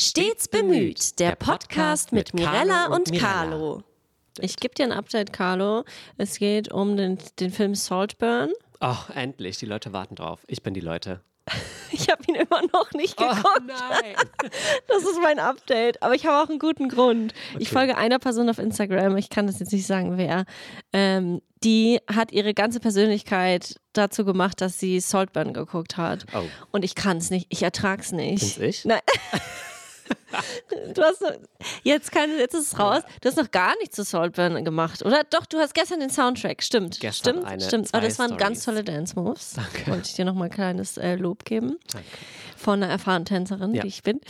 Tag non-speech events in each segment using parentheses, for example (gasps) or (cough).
Stets bemüht, der Podcast mit Mirella und Carlo. Ich gebe dir ein Update, Carlo. Es geht um den, den Film Saltburn. Ach, endlich. Die Leute warten drauf. Ich bin die Leute. (laughs) Ich habe ihn immer noch nicht geguckt. Oh nein. (laughs) Das ist mein Update. Aber ich habe auch einen guten Grund. Ich folge einer Person auf Instagram, ich kann das jetzt nicht sagen, wer. Ähm, die hat ihre ganze Persönlichkeit dazu gemacht, dass sie Saltburn geguckt hat. Oh. Und ich kann es nicht. Ich ertrage es nicht. Bin's ich? Nein. (laughs) (laughs) Du hast noch, jetzt, kann, jetzt ist es raus. Du hast noch gar nichts zu Saltburn gemacht, oder? Doch, du hast gestern den Soundtrack. Stimmt. Gestern stimmt, eine, stimmt. Aber das waren Stories. ganz tolle Dance Moves. Danke. Wollte ich dir nochmal ein kleines äh, Lob geben. Danke. Von einer erfahrenen Tänzerin, Ja. wie ich bin.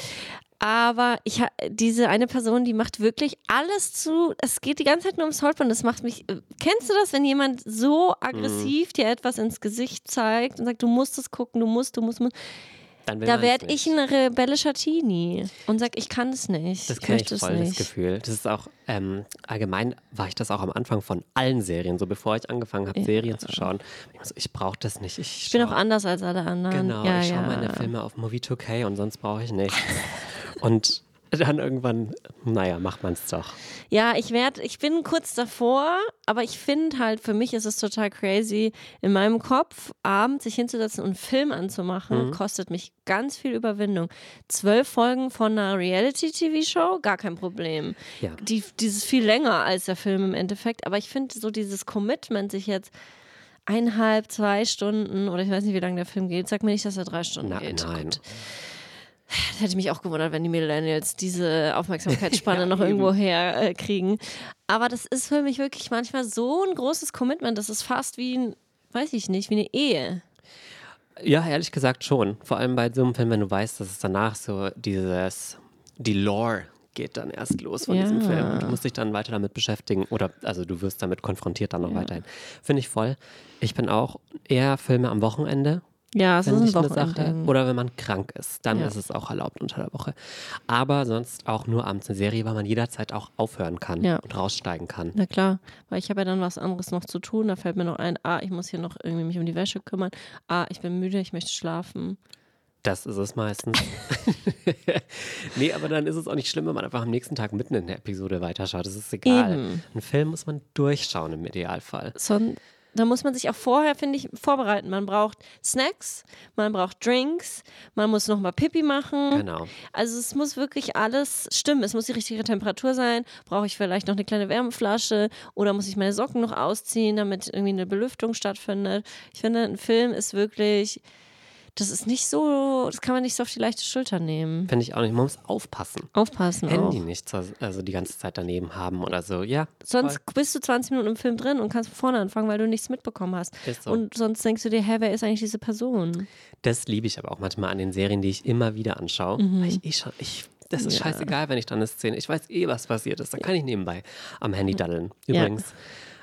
Aber ich diese eine Person, die macht wirklich alles zu. Es geht die ganze Zeit nur um Saltburn. Das macht mich. äh, Kennst du das, wenn jemand so aggressiv dir etwas ins Gesicht zeigt und sagt, du musst es gucken, du musst, du musst. musst. Dann Da werde ich ein rebellischer Teenie und sag, ich kann es nicht. Das ich kenne ich es voll, das. Gefühl. Das ist auch, ähm, allgemein war ich das auch am Anfang von allen Serien, so bevor ich angefangen habe, Serien zu schauen. Ich, ich brauche das nicht. Ich, Ich bin auch anders als alle anderen. Genau, ja, ich schaue ja. meine Filme auf Movie 2K und sonst brauche ich nichts. (laughs) und dann irgendwann, naja, macht man es doch. Ja, ich werde, ich bin kurz davor, aber ich finde halt, für mich ist es total crazy, in meinem Kopf abends sich hinzusetzen und einen Film anzumachen, kostet mich ganz viel Überwindung. Zwölf Folgen von einer Reality-TV-Show, gar kein Problem. Ja. Die, dieses viel länger als der Film im Endeffekt, aber ich finde so dieses Commitment, sich jetzt eineinhalb, zwei Stunden oder ich weiß nicht, wie lange der Film geht, sag mir nicht, dass er drei Stunden Na, geht. nein. Gut. Das hätte mich auch gewundert, wenn die Millennials diese Aufmerksamkeitsspanne (laughs) Ja, noch irgendwo herkriegen. Aber das ist für mich wirklich manchmal so ein großes Commitment. Das ist fast wie ein, weiß ich nicht, wie eine Ehe. Ja, ehrlich gesagt schon. Vor allem bei so einem Film, wenn du weißt, dass es danach so dieses, die Lore geht dann erst los von Ja. diesem Film. Und du musst dich dann weiter damit beschäftigen. Oder, also du wirst damit konfrontiert dann noch weiterhin. Finde ich voll. Ich bin auch eher Filme am Wochenende. Ja, es ist ein eine Sache. Oder wenn man krank ist, dann Ja. ist es auch erlaubt unter der Woche. Aber sonst auch nur abends eine Serie, weil man jederzeit auch aufhören kann Ja. und raussteigen kann. Na klar, weil ich habe ja dann was anderes noch zu tun. Da fällt mir noch ein, ah, ich muss hier noch irgendwie mich um die Wäsche kümmern. Ah, ich bin müde, ich möchte schlafen. Das ist es meistens. (laughs) nee, aber dann ist es auch nicht schlimm, wenn man einfach am nächsten Tag mitten in der Episode weiterschaut. Das ist egal. Eben. Einen Film muss man durchschauen im Idealfall. Son da muss man sich auch vorher, finde ich, vorbereiten. Man braucht Snacks, man braucht Drinks, man muss nochmal Pipi machen. Genau. Also es muss wirklich alles stimmen. Es muss die richtige Temperatur sein. Brauche ich vielleicht noch eine kleine Wärmeflasche oder muss ich meine Socken noch ausziehen, damit irgendwie eine Belüftung stattfindet. Ich finde, ein Film ist wirklich, das ist nicht so, das kann man nicht so auf die leichte Schulter nehmen. Finde ich auch nicht. Man muss aufpassen. Aufpassen Handy auch. nicht also die ganze Zeit daneben haben oder so. Ja. Sonst bist du 20 Minuten im Film drin und kannst von vorne anfangen, weil du nichts mitbekommen hast. Ist so. Und sonst denkst du dir, hä, wer ist eigentlich diese Person? Das liebe ich aber auch manchmal an den Serien, die ich immer wieder anschaue. Mhm. Weil ich eh schon, ich, das ist scheißegal, wenn ich dann eine Szene, ich weiß eh, was passiert ist. Dann kann ich nebenbei am Handy daddeln. Ja. Übrigens,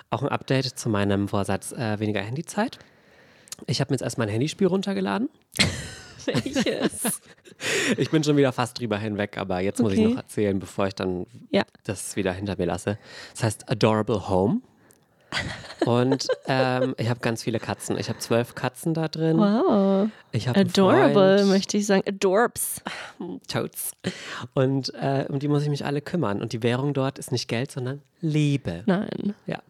auch ein Update zu meinem Vorsatz äh, weniger Handyzeit. Ich habe mir jetzt erst mein Handyspiel runtergeladen. (laughs) Welches? (laughs) Ich bin schon wieder fast drüber hinweg, aber jetzt muss ich noch erzählen, bevor ich dann Ja. das wieder hinter mir lasse. Das heißt Adorable Home. Und ähm, ich habe ganz viele Katzen. Ich habe zwölf Katzen da drin. Wow. Adorable, Freund. möchte ich sagen. Adorbs. Toads. Und äh, um die muss ich mich alle kümmern. Und die Währung dort ist nicht Geld, sondern Liebe. Nein. Ja.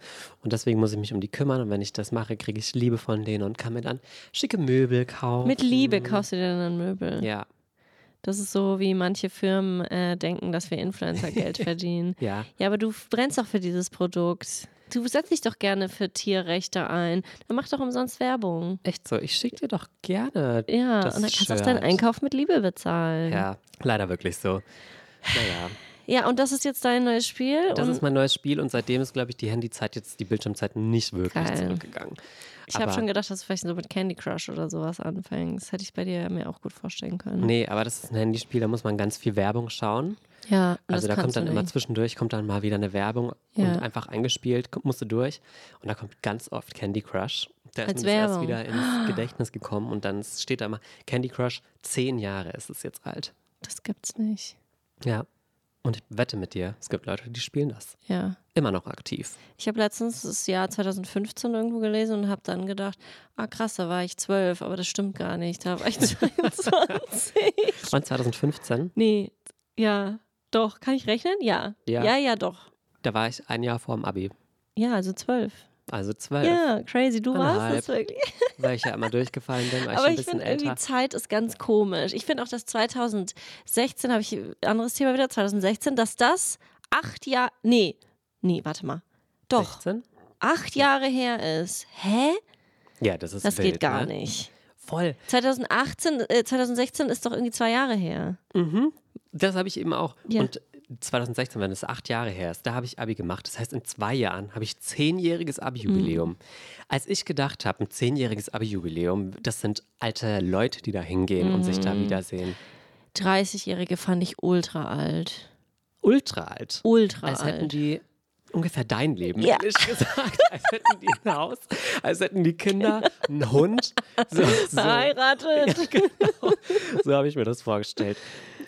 Und deswegen muss ich mich um die kümmern. Und wenn ich das mache, kriege ich Liebe von denen und kann mir dann schicke Möbel kaufen. Mit Liebe kaufst du dir dann Möbel. Ja. Das ist so, wie manche Firmen äh, denken, dass wir Influencer Geld (laughs) verdienen. Ja. Ja, aber du brennst doch für dieses Produkt. Du setzt dich doch gerne für Tierrechte ein. Dann mach doch umsonst Werbung. Echt so. Ich schicke dir doch gerne. Ja, und dann kannst du auch Shirt. deinen Einkauf mit Liebe bezahlen. Ja, leider wirklich so. Naja, Ja, und das ist jetzt dein neues Spiel. das ist mein neues Spiel und seitdem ist, glaube ich, die Handyzeit jetzt, die Bildschirmzeit nicht wirklich Geil. zurückgegangen. ich habe schon gedacht, dass du vielleicht so mit Candy Crush oder sowas anfängst. Hätte ich bei dir mir auch gut vorstellen können. Nee, aber das ist ein Handyspiel, da muss man ganz viel Werbung schauen. Ja, Also da kommt dann immer zwischendurch, kommt dann mal wieder eine Werbung Ja. und einfach eingespielt, musst du durch. Und da kommt ganz oft Candy Crush. Da ist Als mir das erst Werbung. wieder ins (gasps) Gedächtnis gekommen und dann steht da immer, Candy Crush, zehn Jahre ist es jetzt alt. Das gibt's nicht. Ja. Und ich wette mit dir, es gibt Leute, die spielen das. Ja. Immer noch aktiv. Ich habe letztens das Jahr 2015 irgendwo gelesen und habe dann gedacht, ah krass, da war ich zwölf, aber das stimmt gar nicht. Da war ich 22. Und 2015? nee, Ja, doch. Kann ich rechnen? Ja. Ja. Ja, ja, doch. Da war ich ein Jahr vor dem Abi. Ja, also zwölf. Also zwölf, Ja, crazy. Du warst das wirklich. (laughs) weil ich ja immer durchgefallen bin, ich Aber schon ein ich bisschen finde irgendwie. Zeit ist ganz komisch. Ich finde auch, dass 2016, habe ich anderes Thema wieder, 2016, dass das acht Jahre, nee, nee, warte mal. Doch, 16? acht Jahre her ist. Hä? Ja, das ist Das wild, geht gar ne? nicht. Voll. 2018, äh, 2016 ist doch irgendwie zwei Jahre her. Das habe ich eben auch. Ja. Und 2016, wenn es acht Jahre her ist, da habe ich Abi gemacht. Das heißt, in zwei Jahren habe ich zehnjähriges Abi-Jubiläum. Mhm. Als ich gedacht habe, ein zehnjähriges Abi-Jubiläum, das sind alte Leute, die da hingehen und sich da Mhm. wiedersehen. 30-Jährige fand ich ultra alt. Ultra alt. Ultra Als hätten alt. die ungefähr dein Leben, Ja. ehrlich gesagt. (laughs) Als hätten die ein Haus, als hätten die Kinder, einen Hund. So, so, Verheiratet. so habe ich mir das vorgestellt.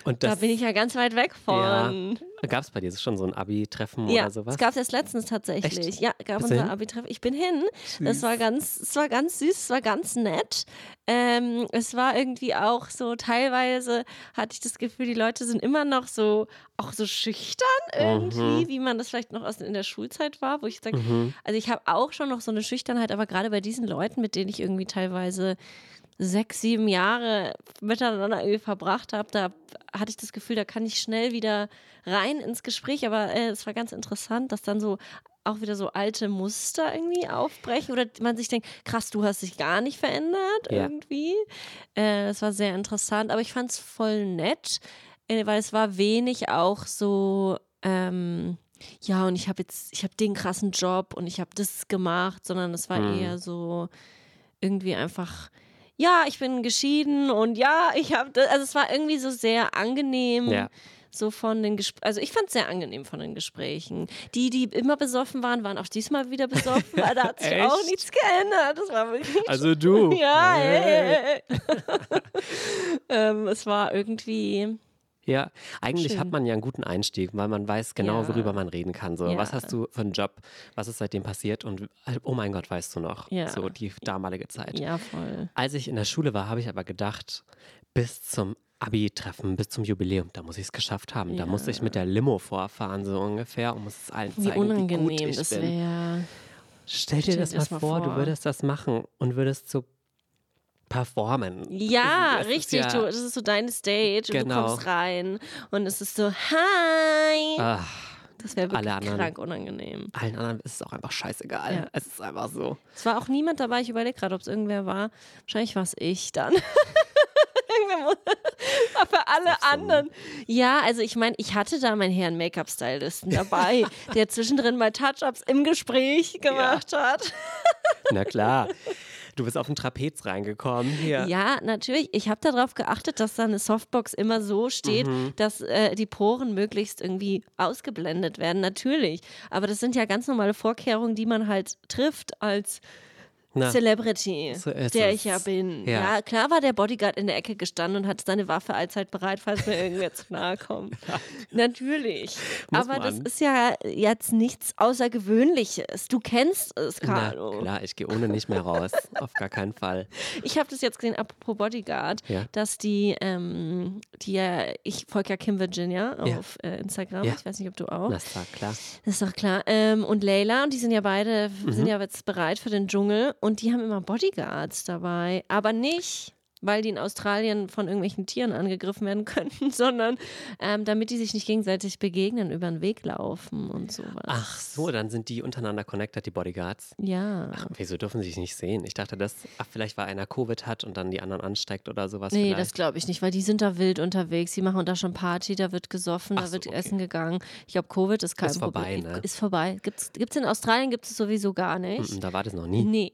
Und Da das, bin ich ja ganz weit weg von. Gab es bei dir schon so ein Abi-Treffen Ja, oder sowas? es gab es erst letztens tatsächlich. Echt? Ja, gab Bist du unser hin? Abi-Treff. Ich bin hin. Das war ganz, es war ganz süß, es war ganz nett. Ähm, es war irgendwie auch so, teilweise hatte ich das Gefühl, die Leute sind immer noch so, auch so schüchtern irgendwie, Mhm. wie man das vielleicht noch aus, in der Schulzeit war, wo ich sage, also ich habe auch schon noch so eine Schüchternheit, aber gerade bei diesen Leuten, mit denen ich irgendwie teilweise sechs, sieben Jahre miteinander irgendwie verbracht habe, da hatte ich das Gefühl, da kann ich schnell wieder rein ins Gespräch. Aber äh, es war ganz interessant, dass dann so auch wieder so alte Muster irgendwie aufbrechen oder man sich denkt, krass, du hast dich gar nicht verändert Ja. irgendwie. Äh, das war sehr interessant, aber ich fand es voll nett, äh, weil es war wenig auch so, ähm, ja, und ich habe jetzt, ich habe den krassen Job und ich habe das gemacht, sondern es war Hm. eher so irgendwie einfach, ja, ich bin geschieden und ja, ich habe, also es war irgendwie so sehr angenehm. Ja. So von den Gesprächen, also ich fand es sehr angenehm von den Gesprächen. Die, die immer besoffen waren, waren auch diesmal wieder besoffen, weil da hat (laughs) sich auch nichts geändert. Das war wirklich (laughs) Also du. (laughs) ja, Hey. ey. ähm, es war irgendwie, Ja, eigentlich Schön. hat man ja einen guten Einstieg, weil man weiß genau, Ja. worüber man reden kann. So, Ja. was hast du für einen Job? Was ist seitdem passiert? Und oh mein Gott, weißt du noch? Ja. So die damalige Zeit. ja, voll. Als ich in der Schule war, habe ich aber gedacht, bis zum Abi-Treffen, bis zum Jubiläum, da muss ich es geschafft haben. Da muss ich mit der Limo vorfahren, so ungefähr, und muss es allen Wie zeigen, wie gut unangenehm ich das bin. wäre. Stell dir das mal mal vor, du vor. würdest das machen und würdest so performen. Ja, ist richtig. ja- du, das ist so deine Stage und Genau. du kommst rein und es ist so, hi. Ah, das wäre wirklich anderen- krank unangenehm. allen anderen ist es auch einfach scheißegal. Ja. Es ist einfach so. Es war auch niemand dabei. Ich überlege gerade, ob es irgendwer war. Wahrscheinlich war es ich dann. (laughs) Aber (laughs) für alle Ist anderen. Ja, also ich meine, ich hatte da meinen Herrn Make-up-Stylisten dabei, (laughs) der zwischendrin mal Touch-Ups im Gespräch gemacht hat. Na klar. Du bist auf den Trapez reingekommen. Hier. Ja, natürlich. Ich habe darauf geachtet, dass da eine Softbox immer so steht, Mhm. dass äh, die Poren möglichst irgendwie ausgeblendet werden. Natürlich. Aber das sind ja ganz normale Vorkehrungen, die man halt trifft als Na, Celebrity, so der es. ich ja bin. Ja. Ja. klar war der Bodyguard in der Ecke gestanden und hat seine Waffe allzeit bereit, falls mir irgendwer zu nahe kommt. (laughs) Natürlich. Muss Aber das man. ist ja jetzt nichts Außergewöhnliches. Du kennst es, Na Carlo. klar, ich gehe ohne nicht mehr raus. (laughs) Auf gar keinen Fall. Ich habe das jetzt gesehen, apropos Bodyguard, Ja. dass die, ähm, die ja, ich folge ja Kim Virginia Ja. auf äh, Instagram. Ja. Ich weiß nicht, ob du auch. Das war klar. Das ist doch klar. Ähm, und Leila, und die sind ja beide, Mhm. sind ja jetzt bereit für den Dschungel und die haben immer Bodyguards dabei. Aber nicht, weil die in Australien von irgendwelchen Tieren angegriffen werden könnten, (laughs) sondern ähm, damit die sich nicht gegenseitig begegnen, über den Weg laufen und sowas. Ach so, dann sind die untereinander connected, die Bodyguards. Ja. Ach, wieso dürfen sie sich nicht sehen? Ich dachte, dass, ach, vielleicht weil einer Covid hat und dann die anderen ansteckt oder sowas. Nee, vielleicht. das glaube ich nicht, weil die sind da wild unterwegs. Die machen da schon Party, da wird gesoffen, Ach da so, wird okay. essen gegangen. Ich glaube, Covid ist kein Ist vorbei, Problem. ne? Ist vorbei. Gibt's, gibt's in Australien gibt es sowieso gar nicht. Da war das noch nie. Nee.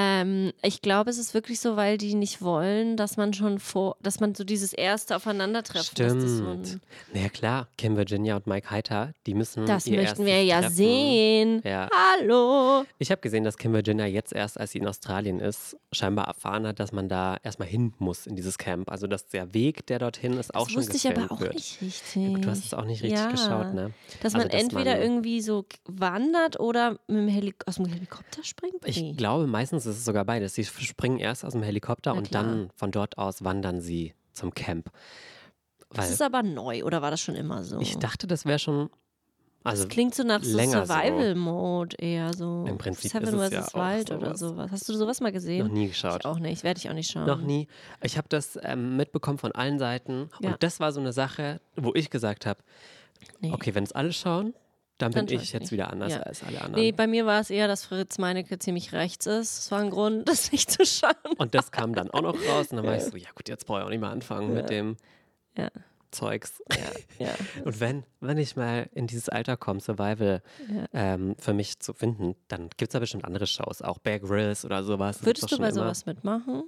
Ähm, ich glaube, es ist wirklich so, weil die nicht wollen, dass man schon vor, dass man so dieses erste Aufeinandertreffen, dass das so ein, Stimmt. Na ja, klar, Kim Virginia und Mike Heiter, die müssen. das ihr möchten wir ja Treffen- sehen. Ja. Hallo. Ich habe gesehen, dass Kim Virginia jetzt erst, als sie in Australien ist, scheinbar erfahren hat, dass man da erstmal hin muss in dieses Camp. Also dass der Weg, der dorthin ist, auch das schon wusste ich aber gefilmt auch wird. nicht richtig. Du hast es auch nicht richtig ja. geschaut, ne? Dass Also, man entweder man- irgendwie so wandert oder mit dem Helik aus dem Helikopter springt. Ich Nee. glaube, meistens ist es sogar beides. Sie springen erst aus dem Helikopter Na und klar. dann von dort aus wandern sie zum Camp. Das Weil ist aber neu, oder war das schon immer so? ich dachte, das wäre schon. Also, das klingt so nach so. Survival-Mode eher so. Im Prinzip Seven ist es ja Wild oder sowas. Hast du sowas mal gesehen? noch nie Ich geschaut. auch nicht. Werde ich auch nicht schauen. Noch nie. Ich habe das ähm, mitbekommen von allen Seiten. Ja. Und das war so eine Sache, wo ich gesagt habe: Nee. Okay, wenn es alle schauen, dann bin ich jetzt nicht. wieder anders Ja. als alle anderen. Nee, bei mir war es eher, dass Fritz Meinecke ziemlich rechts ist. Das war ein Grund, (laughs) das nicht zu schauen. Und das kam dann auch noch raus. Und dann war ich so: Ja, gut, jetzt brauche ich auch nicht mehr anfangen mit dem Ja. Zeugs. Ja. (laughs) Und wenn, wenn ich mal in dieses Alter komme, Survival ähm, für mich zu finden, dann gibt es da bestimmt andere Shows, auch Bear Grylls oder sowas. Würdest du bei sowas mitmachen?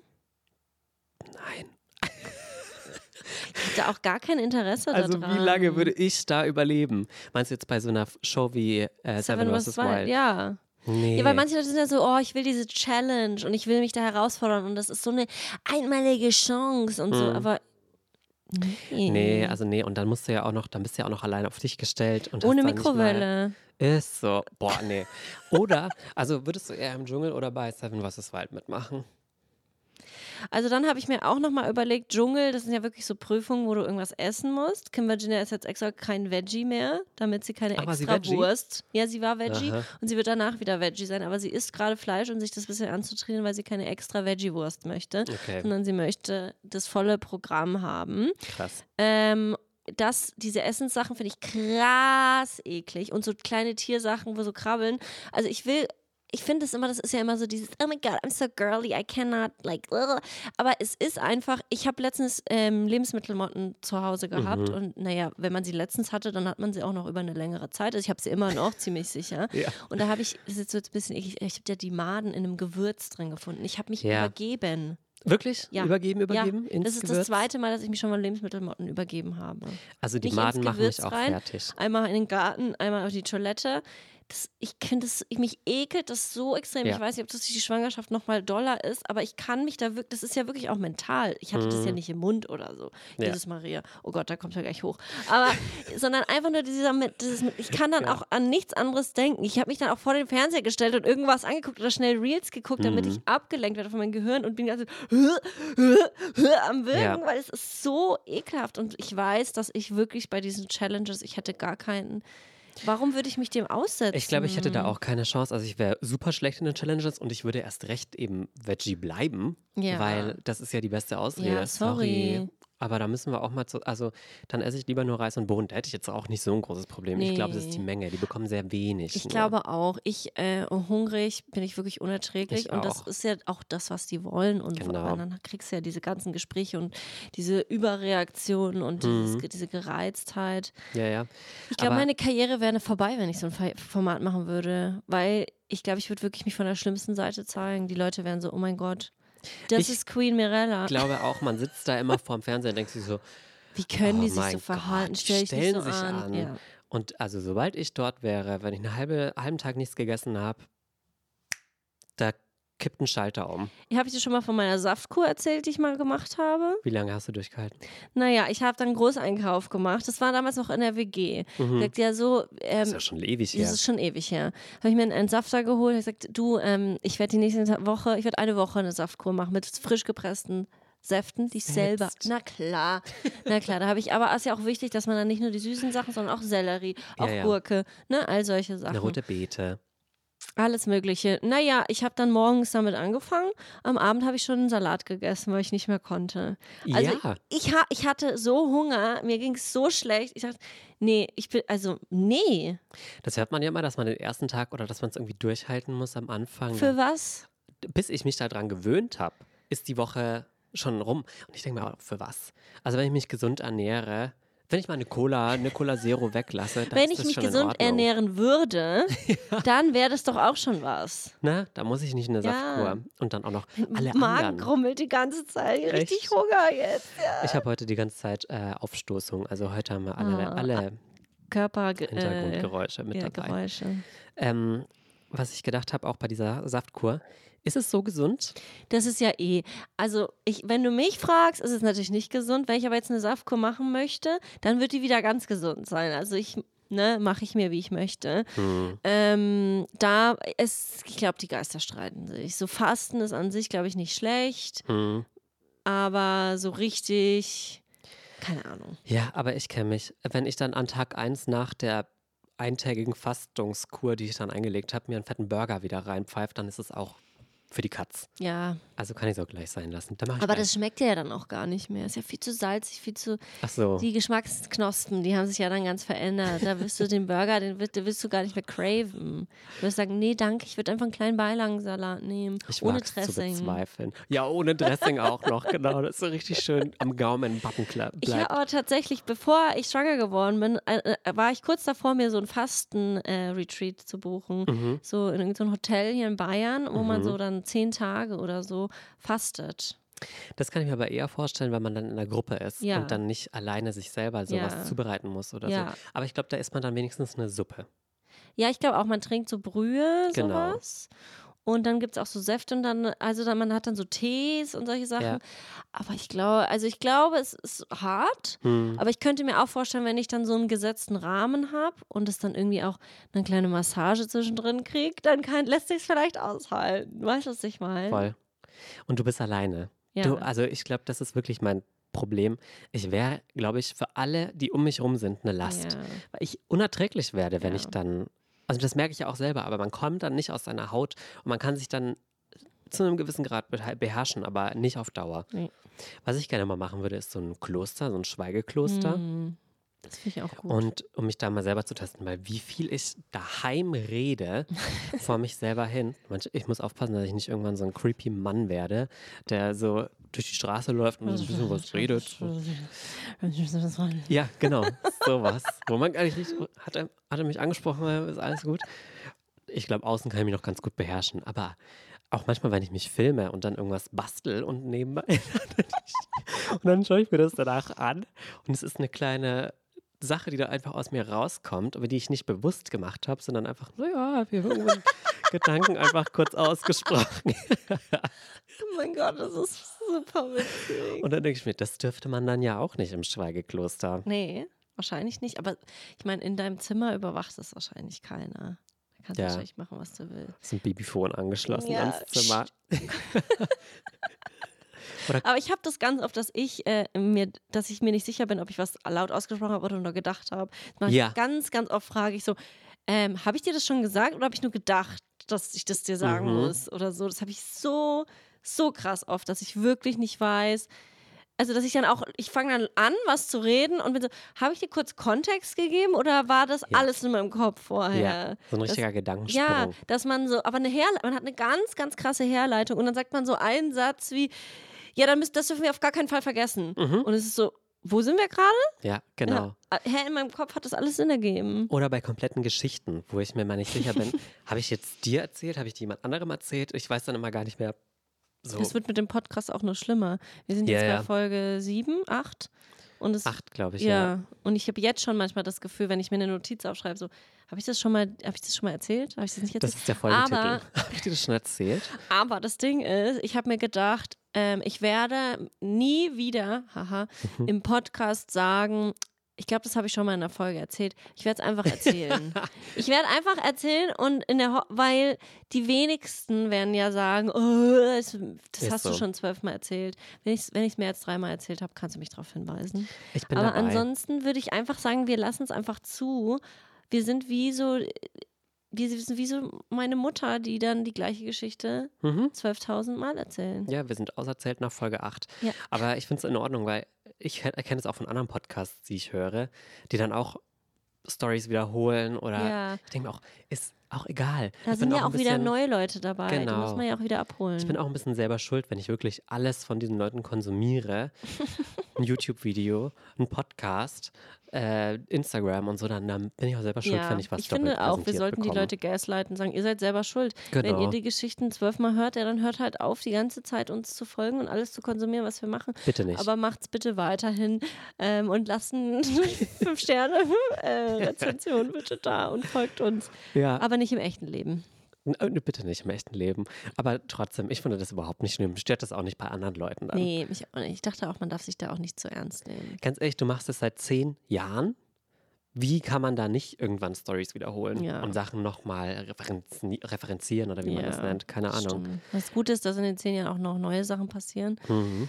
Nein. Ich hätte auch gar kein Interesse Also daran. wie lange würde ich da überleben? Meinst du jetzt bei so einer Show wie äh, Seven, Seven vs. Wild? Ja. Nee. Ja, weil manche Leute sind ja so, oh, ich will diese Challenge und ich will mich da herausfordern und das ist so eine einmalige Chance und so, aber nee. Hm. Nee, also nee, und dann musst du ja auch noch, dann bist du ja auch noch allein auf dich gestellt. Und Ohne Mikrowelle. Ist so. Boah, nee. Oder, also würdest du eher im Dschungel oder bei Seven vs. Wild mitmachen? Also dann habe ich mir auch nochmal überlegt, Dschungel, das sind ja wirklich so Prüfungen, wo du irgendwas essen musst. Kim Virginia ist jetzt extra kein Veggie mehr, damit sie keine sie extra Veggie? Wurst. Ja, sie war Veggie Aha. und sie wird danach wieder Veggie sein, aber sie isst gerade Fleisch, um sich das ein bisschen anzutrainieren, weil sie keine extra Veggie-Wurst möchte, Okay. sondern sie möchte das volle Programm haben. Krass. Ähm, das, diese Essenssachen finde ich krass eklig und so kleine Tiersachen, wo so krabbeln. Also ich will, ich finde es immer, das ist ja immer so dieses, oh my god, I'm so girly, I cannot, like, ugh. aber es ist einfach, ich habe letztens ähm, Lebensmittelmotten zu Hause gehabt Mhm. und naja, wenn man sie letztens hatte, dann hat man sie auch noch über eine längere Zeit. Also ich habe sie immer noch ziemlich sicher. (laughs) Ja. Und da habe ich, das ist jetzt so ein bisschen, eklig, ich habe ja die Maden in einem Gewürz drin gefunden. Ich habe mich Ja. übergeben. Wirklich? Ja. Übergeben, übergeben? Ja, das ist Gewürz? das zweite Mal, dass ich mich schon mal Lebensmittelmotten übergeben habe. Also die Nicht Maden machen mich auch rein, fertig. Einmal in den Garten, einmal auf die Toilette. Das, ich finde das, ich, mich ekelt das so extrem. Ja. Ich weiß nicht, ob das durch die Schwangerschaft nochmal doller ist, aber ich kann mich da wirklich, das ist ja wirklich auch mental. Ich hatte das ja nicht im Mund oder so. Mhm. Ja. Jesus Maria. Oh Gott, da kommt er gleich hoch. Aber, (laughs) sondern einfach nur dieser, dieses, ich kann dann Ja. auch an nichts anderes denken. Ich habe mich dann auch vor den Fernseher gestellt und irgendwas angeguckt oder schnell Reels geguckt, damit Mhm. ich abgelenkt werde von meinem Gehirn und bin ganz so (laughs) am Wirken, weil es ist so ekelhaft und ich weiß, dass ich wirklich bei diesen Challenges, ich hätte gar keinen. Warum würde ich mich dem aussetzen? Ich glaube, ich hätte da auch keine Chance. Also ich wäre super schlecht in den Challenges und ich würde erst recht eben Veggie bleiben, Ja. weil das ist ja die beste Ausrede. Ja, sorry. Aber da müssen wir auch mal zu, also dann esse ich lieber nur Reis und Bohnen. Da hätte ich jetzt auch nicht so ein großes Problem. Ich glaube, das ist die Nee. Menge. Die bekommen sehr wenig. Ich nur. glaube auch. Ich äh, hungrig bin ich wirklich unerträglich Ich und das ist ja auch das, was die wollen und Genau. dann kriegst du ja diese ganzen Gespräche und diese Überreaktion und dieses, diese Gereiztheit. Ja, ja. Ich glaube, meine Karriere wäre vorbei, wenn ich so ein Format machen würde, weil ich glaube, ich würde wirklich mich von der schlimmsten Seite zeigen. Die Leute wären so, oh mein Gott, das Ich ist Queen Mirella. Ich glaube auch, man sitzt da immer vorm Fernseher und denkt sich so, Wie können oh die sich so verhalten? Gott, Stell ich stellen so sich an. an. Ja. Und also sobald ich dort wäre, wenn ich einen halbe, halben Tag nichts gegessen habe, da kippt ein Schalter um. Habe ich dir schon mal von meiner Saftkur erzählt, die ich mal gemacht habe? Wie lange hast du durchgehalten? Naja, ich habe dann einen Großeinkauf gemacht. Das war damals noch in der WG. Sagt ja so, Das ähm, ist ja schon ewig her. das ist schon ewig her. Habe ich mir einen Safter geholt. Ich gesagt, du, ähm, ich werde die nächste Woche, ich werde eine Woche eine Saftkur machen mit frisch gepressten Säften, die ich selber. Na klar, na klar. Da habe ich, aber ist ja auch wichtig, dass man dann nicht nur die süßen Sachen, sondern auch Sellerie, auch Ja, ja. Gurke, ne, all solche Sachen. Eine rote Beete. Alles Mögliche. Naja, ich habe dann morgens damit angefangen. Am Abend habe ich schon einen Salat gegessen, weil ich nicht mehr konnte. Also Ja. ich, ha ich hatte so Hunger, mir ging es so schlecht. Ich dachte, nee, ich bin, also, nee. Das hört man ja immer, dass man den ersten Tag oder dass man es irgendwie durchhalten muss am Anfang. Für was? Bis ich mich daran gewöhnt habe, ist die Woche schon rum. Und ich denke mir, auch, für was? Also wenn ich mich gesund ernähre, wenn ich mal eine Cola, eine Cola Zero weglasse, dann Wenn ist ich das mich schon gesund ernähren würde, (laughs) dann wäre das doch auch schon was. Na, da muss ich nicht in eine Ja. Saftkur. Und dann auch noch alle Magen anderen. grummelt die ganze Zeit. Richtig Echt? Hunger jetzt. Ja. Ich habe heute die ganze Zeit äh, Aufstoßung. Also heute haben wir alle, Ah, alle Körper. Hintergrundgeräusche mit ja, dabei. Geräusche. Ähm, was ich gedacht habe, auch bei dieser Saftkur, ist es so gesund? Das ist ja eh. Also, ich, wenn du mich fragst, ist es natürlich nicht gesund. Wenn ich aber jetzt eine Saftkur machen möchte, dann wird die wieder ganz gesund sein. Also, ich. Ne, mache ich mir, wie ich möchte. Hm. Ähm, da ist, ich glaube, die Geister streiten sich. So Fasten ist an sich, glaube ich, nicht schlecht, Hm. aber so richtig keine Ahnung. Ja, aber ich kenne mich. Wenn ich dann an Tag 1 nach der eintägigen Fastungskur, die ich dann eingelegt habe, mir einen fetten Burger wieder reinpfeift, dann ist es auch für die Katz. Ja, Also kann ich es auch gleich sein lassen. Ich aber das schmeckt ja dann auch gar nicht mehr. Ist ja viel zu salzig, viel zu. Ach so. Die Geschmacksknospen, die haben sich ja dann ganz verändert. Da wirst du den Burger, den wirst, den wirst du gar nicht mehr craven. Du wirst sagen, nee, danke, ich würde einfach einen kleinen Beilagensalat nehmen. Ich ohne wag's zu Dressing. bezweifeln. Ja, ohne Dressing auch noch, genau. Das ist so richtig schön am Gaumen backen kle- Ich habe bleibt. aber tatsächlich, bevor ich schwanger geworden bin, äh, äh, war ich kurz davor, mir so ein Fasten-Retreat zu buchen. Mhm. So in irgendein so Hotel hier in Bayern, wo man so dann zehn Tage oder so fastet. Das kann ich mir aber eher vorstellen, weil man dann in einer Gruppe ist Ja. und dann nicht alleine sich selber sowas Ja. zubereiten muss oder Ja. so. Aber ich glaube, da isst man dann wenigstens eine Suppe. Ja, ich glaube auch, man trinkt so Brühe, Genau. sowas. Und dann gibt es auch so Säfte und dann, also dann, man hat dann so Tees und solche Sachen. Ja. Aber ich glaube, also ich glaube, es ist hart. Hm. Aber ich könnte mir auch vorstellen, wenn ich dann so einen gesetzten Rahmen habe und es dann irgendwie auch eine kleine Massage zwischendrin kriege, dann kann, lässt sich es vielleicht aushalten. Weißt du, was ich meine? Voll. Und du bist alleine. Ja. Du, also ich glaube, das ist wirklich mein Problem. Ich wäre, glaube ich, für alle, die um mich herum sind, eine Last. Ja. Weil ich unerträglich werde, wenn Ja. ich dann, also das merke ich ja auch selber, aber man kommt dann nicht aus seiner Haut und man kann sich dann zu einem gewissen Grad beherrschen, aber nicht auf Dauer. Nee. Was ich gerne mal machen würde, ist so ein Kloster, so ein Schweigekloster. Hm, Das finde ich auch gut. Und um mich da mal selber zu testen, weil wie viel ich daheim rede (laughs) vor mich selber hin. Ich muss aufpassen, dass ich nicht irgendwann so ein creepy Mann werde, der so durch die Straße läuft und so ein bisschen was redet. Ja, genau, sowas. Wo man gar nicht richtig, hat er, hat er mich angesprochen, ist alles gut. Ich glaube, außen kann ich mich noch ganz gut beherrschen, aber auch manchmal, wenn ich mich filme und dann irgendwas bastel und nebenbei (laughs) und dann schaue ich mir das danach an und es ist eine kleine Sache, die da einfach aus mir rauskommt, aber die ich nicht bewusst gemacht habe, sondern einfach, naja, wir haben irgendwann Gedanken einfach kurz ausgesprochen. (laughs) oh mein Gott, das ist super witzig. Und dann denke ich mir, das dürfte man dann ja auch nicht im Schweigekloster. Nee, wahrscheinlich nicht. Aber ich meine, in deinem Zimmer überwacht es wahrscheinlich keiner. Da kannst du Ja. wahrscheinlich machen, was du willst. ist ein Babyphone angeschlossen Ja, ans Zimmer. (laughs) Aber ich habe das ganz oft, dass ich äh, mir, dass ich mir nicht sicher bin, ob ich was laut ausgesprochen habe oder nur gedacht habe. Ja. Ganz, ganz oft frage ich so, ähm, habe ich dir das schon gesagt oder habe ich nur gedacht, dass ich das dir sagen Mhm. muss oder so? Das habe ich so, so krass oft, dass ich wirklich nicht weiß. Also, dass ich dann auch, ich fange dann an, was zu reden und bin so, habe ich dir kurz Kontext gegeben oder war das Ja. alles in meinem Kopf vorher? Ja, so ein richtiger Gedankensprung. Ja, dass man so, aber eine Herleitung, man hat eine ganz, ganz krasse Herleitung und dann sagt man so einen Satz wie, ja, dann müssen, das dürfen wir auf gar keinen Fall vergessen. Mhm. Und es ist so, wo sind wir gerade? Ja, genau. Ja, äh, hä, in meinem Kopf hat das alles Sinn ergeben. Oder bei kompletten Geschichten, wo ich mir mal nicht sicher bin, (laughs) habe ich jetzt dir erzählt, habe ich die jemand anderem erzählt? Ich weiß dann immer gar nicht mehr. So, Das wird mit dem Podcast auch noch schlimmer. Wir sind Ja, jetzt bei ja. Folge 7, 8. Und es, acht, glaube ich. ja. Ja. und ich habe jetzt schon manchmal das Gefühl, wenn ich mir eine Notiz aufschreibe, so, habe ich das schon mal, habe ich das schon mal erzählt? Habe ich das nicht Das erzählt? ist der Folgentitel. Aber- (laughs) Habe ich dir das schon erzählt? Aber das Ding ist, ich habe mir gedacht, ähm, ich werde nie wieder, haha, Mhm. im Podcast sagen, ich glaube, das habe ich schon mal in der Folge erzählt. Ich werde es einfach erzählen. (laughs) ich werde einfach erzählen und in der, Ho weil die wenigsten werden ja sagen, oh, das, das hast du so. schon zwölfmal erzählt. Wenn ich es wenn ich's mehr als dreimal erzählt habe, kannst du mich darauf hinweisen. Ich bin Aber dabei. ansonsten würde ich einfach sagen, wir lassen es einfach zu. Wir sind wie so, wir sind wie so meine Mutter, die dann die gleiche Geschichte Mhm. 12.000 Mal erzählen. Ja, wir sind auserzählt nach Folge 8. Ja. Aber ich finde es in Ordnung, weil ich erkenne es auch von anderen Podcasts, die ich höre, die dann auch Stories wiederholen oder Ja. ich denke mir auch, ist auch egal. Da ich sind ja auch ein wieder bisschen- neue Leute dabei. Die Genau. muss man ja auch wieder abholen. Ich bin auch ein bisschen selber schuld, wenn ich wirklich alles von diesen Leuten konsumiere. (laughs) ein YouTube-Video, ein Podcast, äh, Instagram und so, dann, dann bin ich auch selber schuld, ja, wenn ich was ich finde auch, wir sollten die bekomme. Leute gaslighten und sagen, ihr seid selber schuld. Wenn Genau. ihr die Geschichten zwölfmal hört, ja, dann hört halt auf, die ganze Zeit uns zu folgen und alles zu konsumieren, was wir machen. Bitte nicht. Aber macht's bitte weiterhin ähm, und lasst eine 5 (laughs) Sterne äh, (laughs) Rezension bitte da und folgt uns. ja, Aber nicht im echten Leben. Äh, bitte nicht im echten Leben. Aber trotzdem, ich finde das überhaupt nicht schlimm. Stört das auch nicht bei anderen Leuten dann. Nee, mich auch nicht. Ich dachte auch, man darf sich da auch nicht zu ernst nehmen. Ganz ehrlich, du machst es seit zehn Jahren. Wie kann man da nicht irgendwann Stories wiederholen Ja. und Sachen nochmal referenzi referenzieren oder wie man das Ja, nennt? Keine Ahnung. Stimmt. Das Gute ist, dass in den zehn Jahren auch noch neue Sachen passieren. Mhm.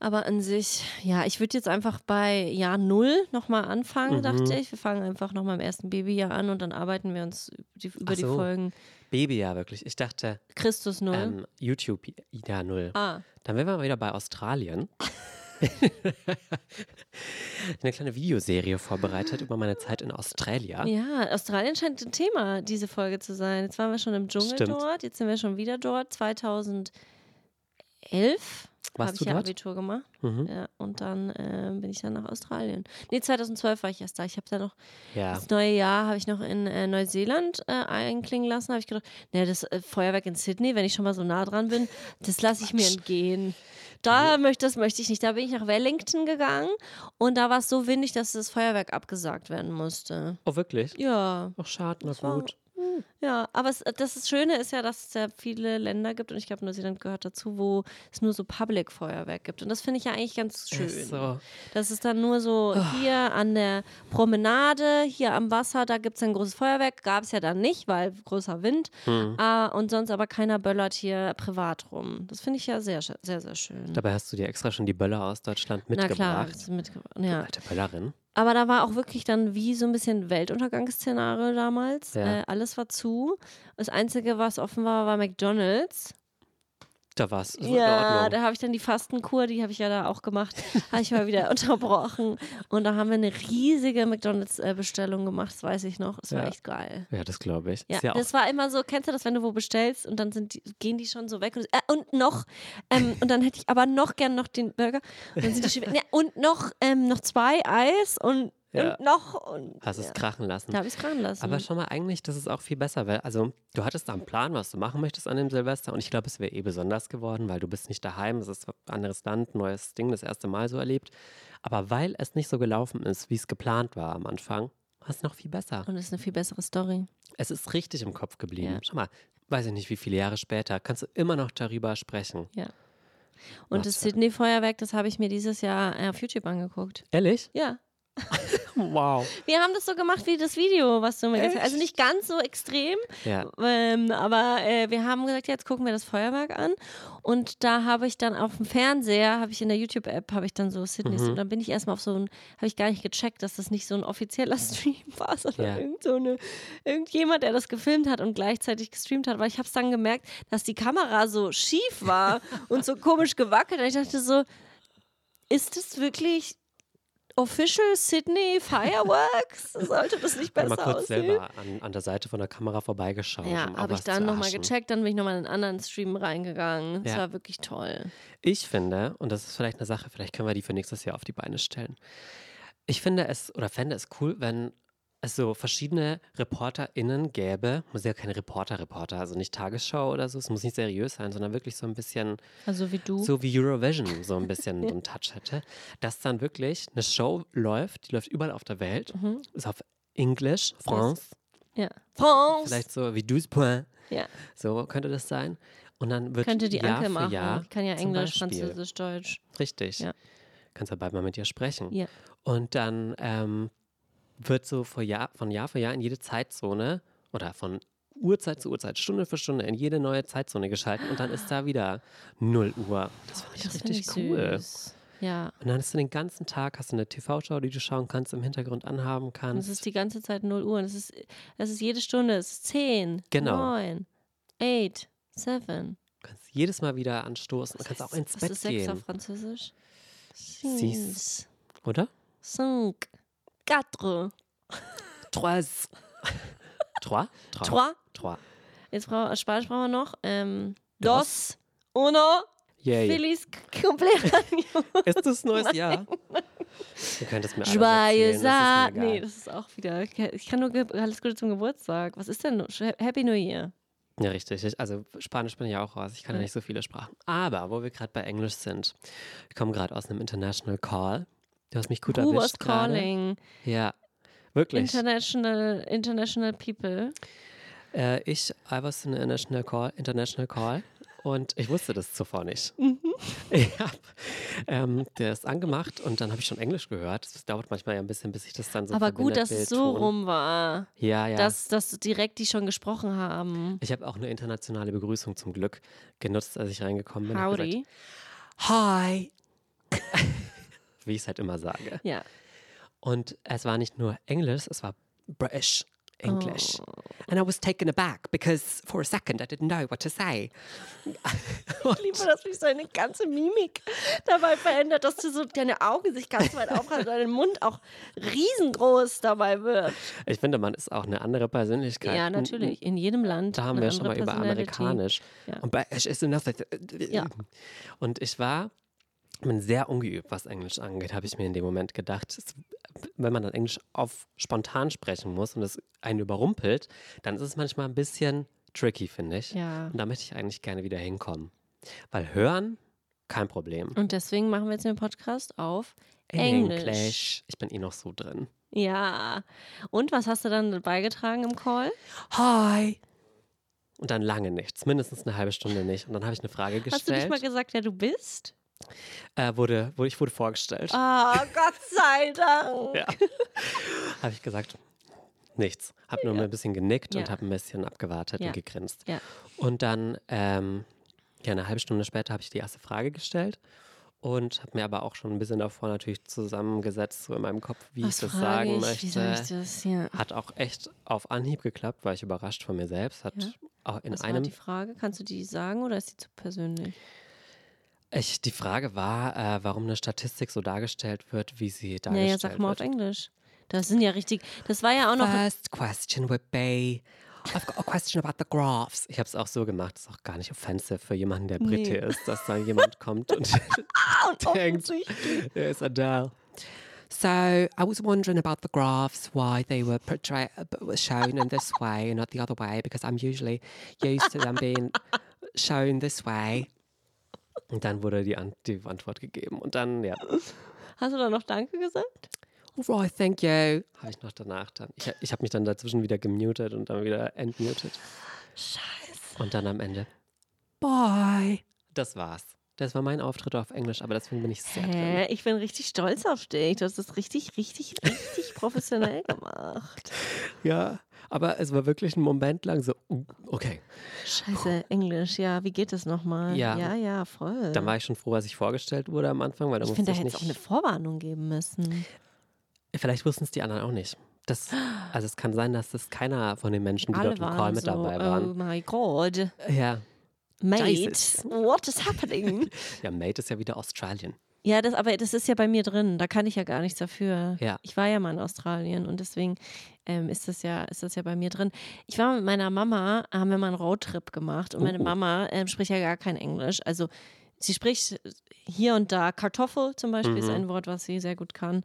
Aber an sich, ja, ich würde jetzt einfach bei Jahr Null nochmal anfangen, Mhm. dachte ich. Wir fangen einfach nochmal im ersten Babyjahr an und dann arbeiten wir uns die, über Ach die so. Folgen Baby ja wirklich. Ich dachte, Christus Null. ähm, YouTube, ja, null. ah, Dann wären wir mal wieder bei Australien. (laughs) Eine kleine Videoserie vorbereitet über meine Zeit in Australien. ja, Australien scheint ein Thema, diese Folge zu sein. Jetzt waren wir schon im Dschungel Stimmt. dort, jetzt sind wir schon wieder dort. 2011 habe ich ja dort? Abitur gemacht. Mhm. Ja, und dann ähm, bin ich dann nach Australien. Nee, 2012 war ich erst da. Ich habe da noch Ja. Das neue Jahr habe ich noch in äh, Neuseeland äh, einklingen lassen. habe ich gedacht, ne, das äh, Feuerwerk in Sydney, wenn ich schon mal so nah dran bin, das lasse ich mir entgehen. Da möchte, das möchte ich nicht. Da bin ich nach Wellington gegangen und da war es so windig, dass das Feuerwerk abgesagt werden musste. Oh, wirklich? Ja, Ach, schade, na war- gut. Ja, aber es, das ist Schöne ist ja, dass es ja viele Länder gibt und ich glaube, Neuseeland gehört dazu, wo es nur so Public-Feuerwerk gibt. Und das finde ich ja eigentlich ganz schön. So. Das ist dann nur so Oh. hier an der Promenade, hier am Wasser, da gibt es ein großes Feuerwerk. Gab es ja dann nicht, weil großer Wind. Hm. Ah, und sonst aber keiner böllert hier privat rum. Das finde ich ja sehr, sehr, sehr schön. Dabei hast du dir extra schon die Böller aus Deutschland Na klar, mitgebracht. mitgebracht. Du Ja. Alte Böllerin. Aber da war auch wirklich dann wie so ein bisschen Weltuntergangsszenario damals. Ja. Äh, alles war zu. Das Einzige, was offen war, war McDonalds. Da war es Ja, da habe ich dann die Fastenkur, die habe ich ja da auch gemacht, (laughs) habe ich mal wieder unterbrochen. Und da haben wir eine riesige McDonalds-Bestellung gemacht, das weiß ich noch. Das war Ja. echt geil. Ja, das glaube ich. Ja, ja das war immer so, kennst du das, wenn du wo bestellst und dann sind die, gehen die schon so weg und, äh, und noch, ähm, und dann hätte ich aber noch gern noch den Burger und dann sind die schon. (laughs) Ja, und noch, ähm, noch zwei Eis und, Ja. und noch und hast es ja. krachen lassen. da habe ich es dran lassen. Aber schon mal eigentlich, das ist auch viel besser, weil, also, du hattest da einen Plan, was du machen möchtest an dem Silvester und ich glaube, es wäre eh besonders geworden, weil du bist nicht daheim, es ist ein anderes Land, neues Ding, das erste Mal so erlebt. Aber weil es nicht so gelaufen ist, wie es geplant war am Anfang, war es noch viel besser. und es ist eine viel bessere Story. Es ist richtig im Kopf geblieben. Ja. Schau mal, weiß ich nicht, wie viele Jahre später, kannst du immer noch darüber sprechen. Und Was das Sydney-Feuerwerk, das habe ich mir dieses Jahr auf YouTube angeguckt. Ehrlich? Ja. (laughs) Wow. Wir haben das so gemacht wie das Video, was du mir gezeigt hast. Also nicht ganz so extrem, Ja. ähm, aber äh, wir haben gesagt, jetzt gucken wir das Feuerwerk an. Und da habe ich dann auf dem Fernseher, habe ich in der YouTube-App, habe ich dann so Sydneys. Mhm. Und dann bin ich erstmal auf so ein, habe ich gar nicht gecheckt, dass das nicht so ein offizieller (laughs) Stream war, sondern Ja. irgend so eine, irgendjemand, der das gefilmt hat und gleichzeitig gestreamt hat. Weil ich habe es dann gemerkt, dass die Kamera so schief war (laughs) und so komisch gewackelt. Und ich dachte so, ist das wirklich Official Sydney Fireworks? (laughs) Sollte das nicht Mal besser kurz aussehen? selber an, an der Seite von der Kamera vorbeigeschaut. Ja, um habe ich dann nochmal gecheckt, dann bin ich nochmal in einen anderen Stream reingegangen. Das Ja. war wirklich toll. Ich finde, und das ist vielleicht eine Sache, vielleicht können wir die für nächstes Jahr auf die Beine stellen. Ich finde es oder fände es cool, wenn es so verschiedene ReporterInnen gäbe. Muss ja keine Reporter-Reporter, also nicht Tagesschau oder so. Es muss nicht seriös sein, sondern wirklich so ein bisschen, Also wie du. so wie Eurovision, so ein bisschen so einen Touch hätte. Dass dann wirklich eine Show läuft, die läuft überall auf der Welt. Mhm. Ist auf Englisch, France, Ja. France! vielleicht so wie Douze. Ja. So könnte das sein. Und dann wird Könnte die Jahr Anke machen. Jahr Die kann ja Englisch, Beispiel. Französisch, Deutsch. Richtig. Ja. Kannst ja bald mal mit ihr sprechen. Ja. Und dann ähm, wird so vor Jahr, von Jahr für Jahr in jede Zeitzone oder von Uhrzeit zu Uhrzeit, Stunde für Stunde in jede neue Zeitzone geschalten und dann ist da wieder 0 Uhr. Das finde ich Das richtig finde ich cool. süß. Ja. Und dann hast du den ganzen Tag, hast du eine TV-Show, die du schauen kannst, im Hintergrund anhaben Und kannst. es ist die ganze Zeit 0 Uhr. Und es ist, es ist jede Stunde. Es ist 10, Genau. 9, 8, 7. Du kannst jedes Mal wieder anstoßen und kannst auch ins Was Bett ist 6 auf gehen. Französisch? Six. Six, Oder? cinq, quatre, Trois. Trois? Trois. trois. Trois. Jetzt brauchen Spanisch brauchen wir noch. Ähm, dos, uno, Yay. feliz cumpleaños. (laughs) Ist das neues Jahr? Du könntest mir alles Joyeux erzählen, das ist Nee, mir das ist auch wieder. Ich kann nur alles Gute zum Geburtstag. Was ist denn? Happy New Year. Ja, richtig. Ich- Also Spanisch bin ich auch raus. Ich kann Ja. nicht so viele Sprachen. Aber wo wir gerade bei Englisch sind, ich komme gerade aus einem International Call. Du hast mich gut Who was erwischt gerade. calling? Ja, wirklich. International, international people. Äh, ich, I was in an international call, international call und ich wusste das zuvor nicht. Mhm. (laughs) Ich hab, ähm, der ist angemacht und dann habe ich schon Englisch gehört. Das dauert manchmal ja ein bisschen, bis ich das dann so Aber gut, dass es so rum war. Ja, ja. Dass, dass direkt die schon gesprochen haben. ich habe auch eine internationale Begrüßung zum Glück genutzt, als ich reingekommen bin. Howdy. Gesagt, Hi. (laughs) wie ich es halt immer sage. Ja. Und es war nicht nur Englisch, es war British English. Oh. And I was taken aback because for a second I didn't know what to say. (laughs) Ich liebe, dass sich seine ganze Mimik dabei verändert, dass du so deine Augen sich ganz weit aufreißen und dein Mund auch riesengroß dabei wird. Ich finde, man ist auch eine andere Persönlichkeit. Ja, natürlich. In jedem Land. Da haben wir schon mal über amerikanisch. Ja. Und British ist another. Ja. Und ich war bin sehr ungeübt, was Englisch angeht, habe ich mir in dem Moment gedacht. Es, wenn man dann Englisch auf spontan sprechen muss und es einen überrumpelt, dann ist es manchmal ein bisschen tricky, finde ich. Ja. Und da möchte ich eigentlich gerne wieder hinkommen. Weil hören, kein Problem. Und deswegen machen wir jetzt den Podcast auf In Englisch. Ich bin eh noch so drin. Ja. Und was hast du dann beigetragen im Call? Hi. Und dann lange nichts, mindestens eine halbe Stunde nicht. Und dann habe ich eine Frage Hast du nicht gestellt. mal gesagt, wer du bist? Äh, wurde, wurde, ich wurde vorgestellt. Ah, Gott sei Dank. Ja. habe ich gesagt, nichts. Habe nur mal ein bisschen genickt Ja. und habe ein bisschen abgewartet Ja. und gegrinst. Ja. Und dann, ähm, ja, eine halbe Stunde später habe ich die erste Frage gestellt und habe mir aber auch schon ein bisschen davor natürlich zusammengesetzt, so in meinem Kopf, wie Was ich das sagen ich? möchte. Ich das? Ja. Hat auch echt auf Anhieb geklappt, war ich überrascht von mir selbst. Hat Ja. auch in Was war einem die Frage? Kannst du die sagen oder ist die zu persönlich? Ich, die Frage war, äh, warum eine Statistik so dargestellt wird, wie sie dargestellt ja, sag mal auf wird. Englisch. Das sind ja richtig. Das war ja auch noch. First question would be, I've got a question about the graphs. Ich habe es auch so gemacht, das ist auch gar nicht offensive für jemanden, der Brite Nee. ist, dass da jemand kommt und (laughs) (laughs) denkt, er ist Adele. So I was wondering about the graphs, why they were portray- uh, shown in this way and not the other way, because I'm usually used to them being shown this way. Und dann wurde die, An die Antwort gegeben. Und dann, ja, Hast du da noch Danke gesagt? Alright, thank you. Habe ich noch danach dann. Ich, ich habe mich dann dazwischen wieder gemutet und dann wieder entmutet. Scheiße. Und dann am Ende. Bye. Das war's. Das war mein Auftritt auf Englisch, aber deswegen bin ich sehr drin. Hä? Ich bin richtig stolz auf dich. Du hast das richtig, richtig, richtig professionell gemacht. Ja, aber es war wirklich ein Moment lang so, okay. Scheiße, Englisch. Ja, wie geht das nochmal? Ja. ja, ja, voll. Dann war ich schon froh, als ich vorgestellt wurde am Anfang, weil da ich finde, da hätte es auch eine Vorwarnung geben müssen. Vielleicht wussten es die anderen auch nicht. Das, also es kann sein, dass das keiner von den Menschen, die Alle dort im Call waren mit so, dabei oh waren. my God. Ja. Mate, Jesus. what is happening? (laughs) ja, Mate ist ja wieder Australien. Ja, das, aber das ist ja bei mir drin. Da kann ich ja gar nichts dafür. Ja. Ich war ja mal in Australien und deswegen ähm, ist, das ja, ist das ja bei mir drin. Ich war mit meiner Mama, haben wir mal einen Roadtrip gemacht und meine Oh. Mama ähm, spricht ja gar kein Englisch. Also sie spricht hier und da Kartoffel zum Beispiel, ist Mhm. ein Wort, was sie sehr gut kann.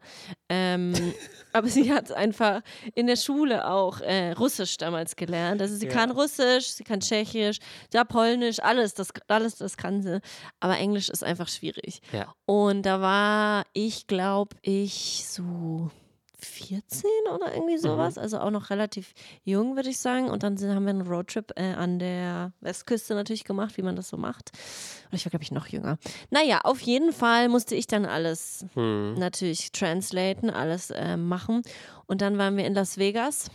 Ähm, (laughs) aber sie hat einfach in der Schule auch äh, Russisch damals gelernt. Also sie Ja. kann Russisch, sie kann Tschechisch, ja Polnisch, alles das, alles das kann sie. Aber Englisch ist einfach schwierig. Ja. Und da war ich, glaube ich, so 14 oder irgendwie sowas. Also auch noch relativ jung, würde ich sagen. Und dann sind, haben wir einen Roadtrip äh, an der Westküste natürlich gemacht, wie man das so macht. Oder ich war, glaube ich, noch jünger. Naja, auf jeden Fall musste ich dann alles Hm. natürlich translaten, alles äh, machen. Und dann waren wir in Las Vegas.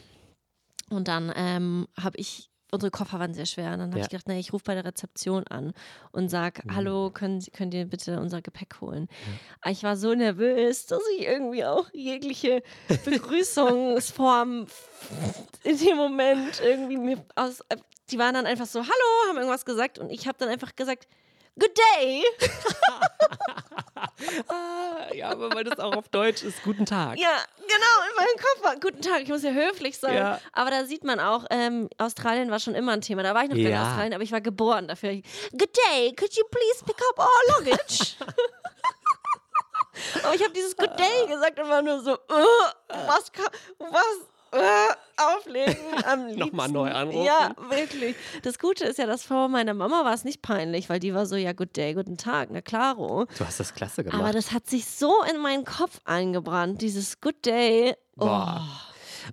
Und dann ähm, habe ich, unsere Koffer waren sehr schwer. Und dann habe Ja. ich gedacht, nee, ich rufe bei der Rezeption an und sage, Mhm. hallo, können, Sie- könnt ihr bitte unser Gepäck holen? Aber Ich war so nervös, dass ich irgendwie auch jegliche (laughs) Begrüßungsform in dem Moment irgendwie mir aus. Die waren dann einfach so, hallo, haben irgendwas gesagt und ich habe dann einfach gesagt, Good day. (laughs) Ah, ja, aber weil das auch auf Deutsch ist, guten Tag. Ja, genau, in meinem Koffer. Guten Tag, ich muss ja höflich sein. Ja. Aber da sieht man auch, ähm, Australien war schon immer ein Thema. Da war ich noch nicht in Ja. Australien, aber ich war geboren dafür. Good day, could you please pick up our luggage? (laughs) (laughs) aber ich habe dieses Good day gesagt und war nur so, äh, was kann, was, auflegen am (laughs) liebsten. Nochmal neu anrufen. Ja, wirklich. Das Gute ist ja, dass vor meiner Mama war es nicht peinlich, weil die war so, ja, good day, guten Tag, na klaro. Du hast das klasse gemacht. Aber das hat sich so in meinen Kopf eingebrannt, dieses Good Day. Oh. Boah.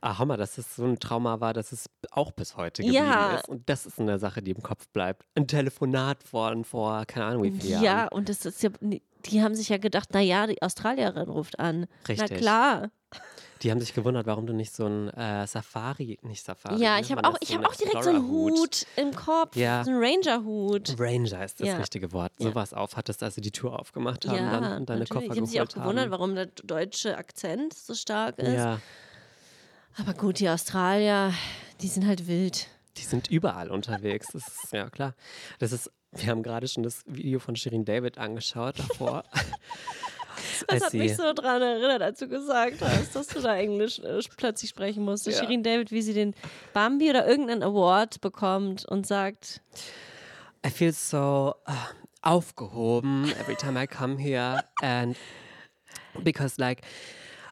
Ah, Hammer, dass es so ein Trauma war, dass es auch bis heute geblieben Ja. ist. Und das ist eine Sache, die im Kopf bleibt. Ein Telefonat von vor, keine Ahnung wie vielen Ja, Jahren. und das ist ja, die haben sich ja gedacht, naja, die Australierin ruft an. Richtig. Na klar. Die haben sich gewundert, warum du nicht so ein äh, Safari, nicht Safari. Ja, wie ich habe auch, ich hab auch direkt so einen. Hut im Kopf. Ja. So einen Ranger-Hut. Ranger ist das Ja. richtige Wort. Ja. Sowas aufhattest, als sie die Tür aufgemacht haben Ja, dann und deine natürlich. Koffer Die haben sich auch gewundert, haben. warum der deutsche Akzent so stark ist. Ja, Aber gut, die Australier, die sind halt wild. die sind überall unterwegs. Das ist ja klar. Das ist, wir haben gerade schon das Video von Shirin David angeschaut davor. (laughs) (laughs) Das hat mich so daran erinnert, als du gesagt hast, dass du da Englisch äh, plötzlich sprechen musstest. Ja. Shirin David, wie sie den Bambi oder irgendeinen Award bekommt und sagt, I feel so uh, aufgehoben every time I come here and because like,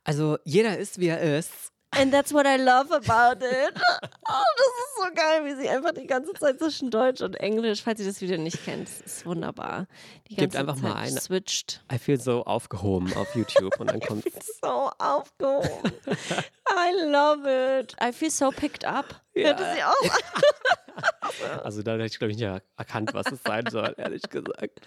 also jeder ist wie er ist. And that's what I love about it. (laughs) Oh, das ist so geil, wie sie einfach die ganze Zeit zwischen Deutsch und Englisch, falls ihr das Video nicht kennt, ist wunderbar. Die Gebt ganze einfach Zeit mal eine- switcht. I feel so aufgehoben auf YouTube und dann (laughs) kommt So aufgehoben. (laughs) I love it. I feel so picked up. Ja. Hörte sie auch. (laughs) Also da hätte ich, glaube ich, nicht erkannt, was es sein soll, ehrlich gesagt.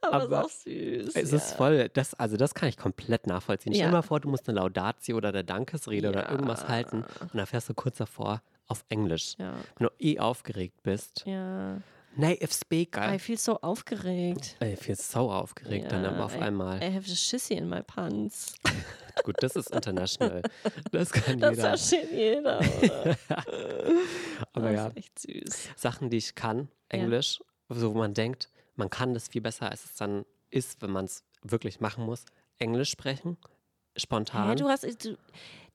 Aber, Aber ist auch süß. Es ja. ist voll, das, also das kann ich komplett nachvollziehen. Stell Ja. dir mal vor, du musst eine Laudatio oder eine Dankesrede oder irgendwas Ja. halten und dann fährst du kurz davor auf Englisch. Ja. Wenn du eh aufgeregt bist. Ja. Native Speaker. I feel so aufgeregt. Ich bin so aufgeregt dann aber auf I, einmal. I have a shissy in my pants. (laughs) Gut, das ist international. Das kann Das jeder. versteht jeder? (laughs) Aber das ja, ist echt süß. Sachen, die ich kann, Englisch, so wo man denkt, man kann das viel besser, als es dann ist, wenn man es wirklich machen muss. Englisch sprechen, spontan. Hä, du hast, du,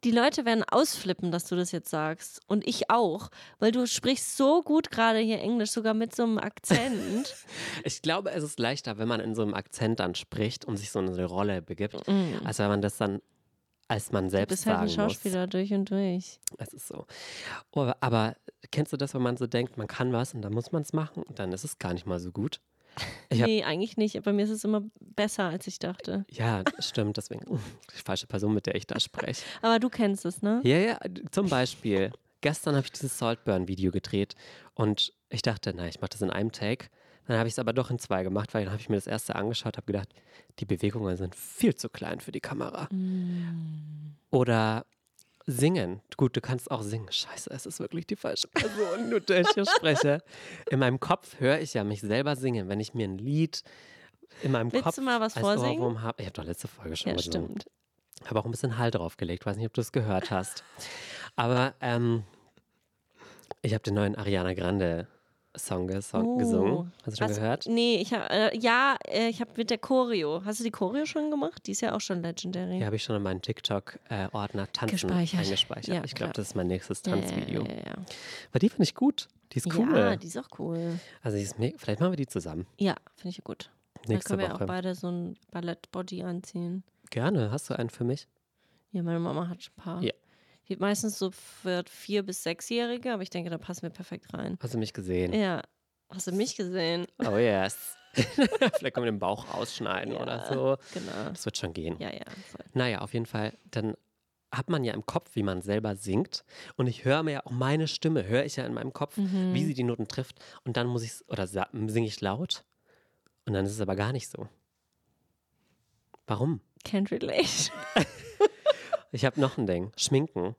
die Leute werden ausflippen, dass du das jetzt sagst. Und ich auch. Weil du sprichst so gut gerade hier Englisch, sogar mit so einem Akzent. (laughs) Ich glaube, es ist leichter, wenn man in so einem Akzent dann spricht und sich so in eine Rolle begibt, Mm. als wenn man das dann als man Du selbst bist halt ein sagen Schauspieler durch und durch. muss. Es ist so. Aber, aber kennst du das, wenn man so denkt, man kann was und dann muss man es machen und dann ist es gar nicht mal so gut? Ich nee, eigentlich nicht. Bei mir ist es immer besser, als ich dachte. Ja, stimmt, deswegen die falsche Person, mit der ich da spreche. (laughs) Aber du kennst es, ne? Ja, ja, zum Beispiel. Gestern habe ich dieses Saltburn-Video gedreht und ich dachte, na, ich mache das in einem Take. Dann habe ich es aber doch in zwei gemacht, weil dann habe ich mir das erste angeschaut, habe gedacht, die Bewegungen sind viel zu klein für die Kamera. Mm. Oder singen. Gut, du kannst auch singen. Scheiße, es ist wirklich die falsche Person, mit der ich hier spreche. (laughs) In meinem Kopf höre ich ja mich selber singen, wenn ich mir ein Lied in meinem Willst Kopf du mal was als vorsingen? Ohrwurm habe. Ich habe doch letzte Folge schon Ja, gesungen. stimmt. Habe auch ein bisschen Hall draufgelegt. Weiß nicht, ob du es gehört hast. Aber ähm, ich habe den neuen Ariana Grande Song gesong Oh. gesungen. Hast du schon Was- gehört? Nee, ich hab, äh, ja, äh, ich habe mit der Choreo. Hast du die Choreo schon gemacht? Die ist ja auch schon legendary. Die habe ich schon in meinen TikTok-Ordner Tanzen Gespeichert. eingespeichert. Ja, ich glaube, das ist mein nächstes Tanzvideo. Ja, ja, ja. Aber die finde ich gut. Die ist cool. ja, die ist auch cool. also ist vielleicht machen wir die zusammen. Ja, finde ich gut. Dann Nächste können wir Woche. auch beide so ein Ballett-Body anziehen. Gerne. Hast du einen für mich? Ja, meine Mama hat ein paar. Ja. Meistens so für vier- bis sechsjährige, aber ich denke, da passen wir perfekt rein. Hast du mich gesehen? Ja. Hast du mich gesehen? Oh yes. (laughs) vielleicht können wir den Bauch ausschneiden Ja. oder so. Genau. Das wird schon gehen. Ja, ja, voll. Naja, auf jeden Fall, dann hat man ja im Kopf, wie man selber singt. Und ich höre mir ja auch meine Stimme, höre ich ja in meinem Kopf, Mhm. wie sie die Noten trifft. Und dann muss ich oder singe ich laut. Und dann ist es aber gar nicht so. Warum? Can't relate. (laughs) Ich habe noch ein Ding. Schminken.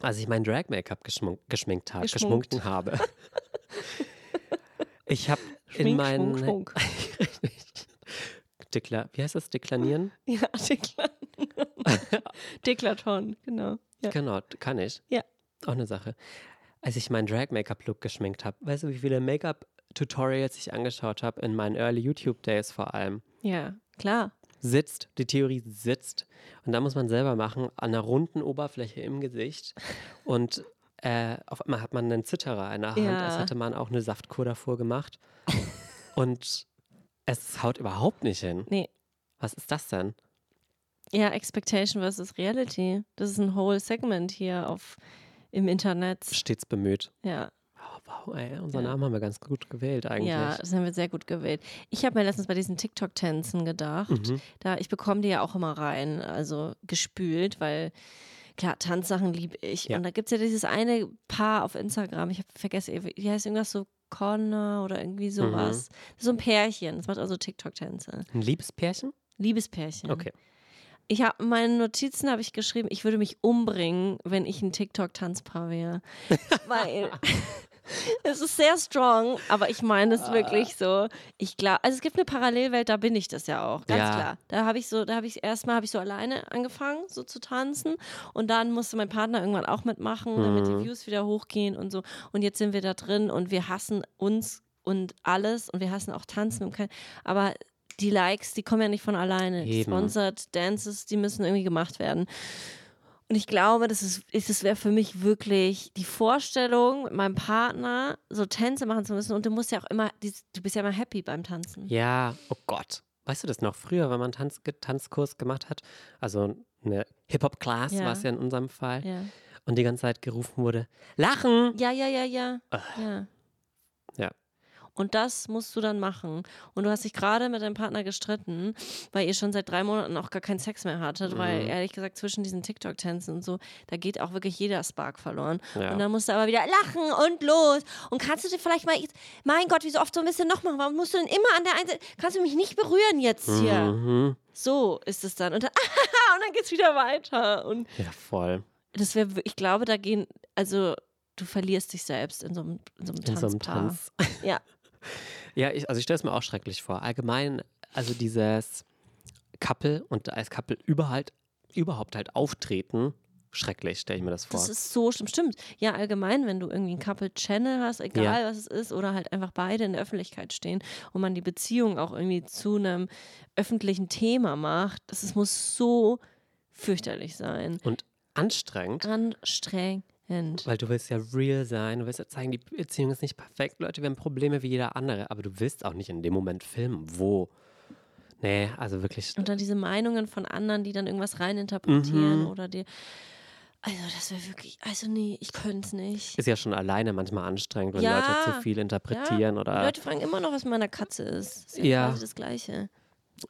Als ich mein Drag-Make-up geschmunk, geschminkt habe, geschmunken habe. (laughs) ich habe in meinen. schmunk, (laughs) Dekla wie heißt das? Deklanieren? (laughs) Ja, Dekla Deklaton, genau. Ja. Genau, kann ich. Ja. Auch eine Sache. Als ich meinen Drag-Make-up-Look geschminkt habe, weißt du, wie viele Make-up-Tutorials ich angeschaut habe, in meinen Early YouTube-Days vor allem? ja, klar. Sitzt, die Theorie sitzt. Und da muss man selber machen, an einer runden Oberfläche im Gesicht. Und äh, auf einmal hat man einen Zitterer in der Hand, Ja. als hätte man auch eine Saftkur davor gemacht. (laughs) Und es haut überhaupt nicht hin. Nee. Was ist das denn? Ja, Expectation versus Reality. Das ist ein whole Segment hier auf im Internet. Stets bemüht. Ja, wow, ey, unseren Ja. Namen haben wir ganz gut gewählt eigentlich. ja, das haben wir sehr gut gewählt. Ich habe mir letztens bei diesen TikTok-Tänzen gedacht, Mhm. da ich bekomme die ja auch immer rein, also gespült, weil klar, Tanzsachen liebe ich. Ja. Und da gibt es ja dieses eine Paar auf Instagram, ich habe vergessen, wie heißt irgendwas so Connor oder irgendwie sowas. So ein Pärchen. Das macht also TikTok-Tänze. Ein Liebespärchen? Liebespärchen. Okay. Ich habe in meinen Notizen habe ich geschrieben, ich würde mich umbringen, wenn ich ein TikTok-Tanzpaar wäre. (laughs) Weil es ist sehr strong, aber ich meine es wirklich so. Ich glaube, also es gibt eine Parallelwelt, da bin ich das ja auch, ganz Ja. klar. Da habe ich so, da habe ich erstmal habe ich so alleine angefangen, so zu tanzen und dann musste mein Partner irgendwann auch mitmachen, damit die Views wieder hochgehen und so. Und jetzt sind wir da drin und wir hassen uns und alles und wir hassen auch Tanzen und kein, aber die Likes, die kommen ja nicht von alleine. Eben. Sponsored Dances, die müssen irgendwie gemacht werden. Und ich glaube, das ist, es wäre für mich wirklich die Vorstellung, mit meinem Partner so Tänze machen zu müssen. Und du musst ja auch immer, du bist ja immer happy beim Tanzen. Ja, oh Gott. Weißt du das noch? Früher, wenn man einen Tanz, Tanzkurs gemacht hat, also eine Hip-Hop-Class Ja. war es ja in unserem Fall, Ja, und die ganze Zeit gerufen wurde, lachen! ja, ja, ja. Ja. ja. Ja. Und das musst du dann machen. Und du hast dich gerade mit deinem Partner gestritten, weil ihr schon seit drei Monaten auch gar keinen Sex mehr hattet, weil ehrlich gesagt zwischen diesen TikTok-Tänzen und so, da geht auch wirklich jeder Spark verloren. Ja. Und dann musst du aber wieder lachen und los. Und kannst du dir vielleicht mal, mein Gott, wie so oft so ein bisschen noch machen? Warum musst du denn immer an der einen Seite, kannst du mich nicht berühren jetzt hier? Mhm. So ist es dann. Und dann, (laughs) und dann geht's wieder weiter. Und Ja, voll. das wäre, ich glaube, da gehen, also du verlierst dich selbst in so einem, in so einem In so einem Tanzpaar. Tanz. (laughs) Ja. Ja, ich, also ich stelle es mir auch schrecklich vor. Allgemein, also dieses Couple und als Couple überhaupt, überhaupt halt auftreten, schrecklich, stelle ich mir das vor. Das ist so schlimm. Stimmt. Ja, allgemein, wenn du irgendwie einen Couple-Channel hast, egal Ja. was es ist, oder halt einfach beide in der Öffentlichkeit stehen und man die Beziehung auch irgendwie zu einem öffentlichen Thema macht, das ist, muss so fürchterlich sein. und anstrengend, Anstrengend. Weil du willst ja real sein, du willst ja zeigen, die Beziehung ist nicht perfekt, Leute, wir haben Probleme wie jeder andere, aber du willst auch nicht in dem Moment filmen, wo. Nee, also wirklich. Und dann diese Meinungen von anderen, die dann irgendwas reininterpretieren Mhm. oder dir. Also, das wäre wirklich. Also, nee, ich könnte es nicht. Ist ja schon alleine manchmal anstrengend, wenn Ja. Leute zu viel interpretieren ja, Die oder Leute fragen immer noch, was mit meiner Katze ist. Das ist ja, Ja. quasi das Gleiche.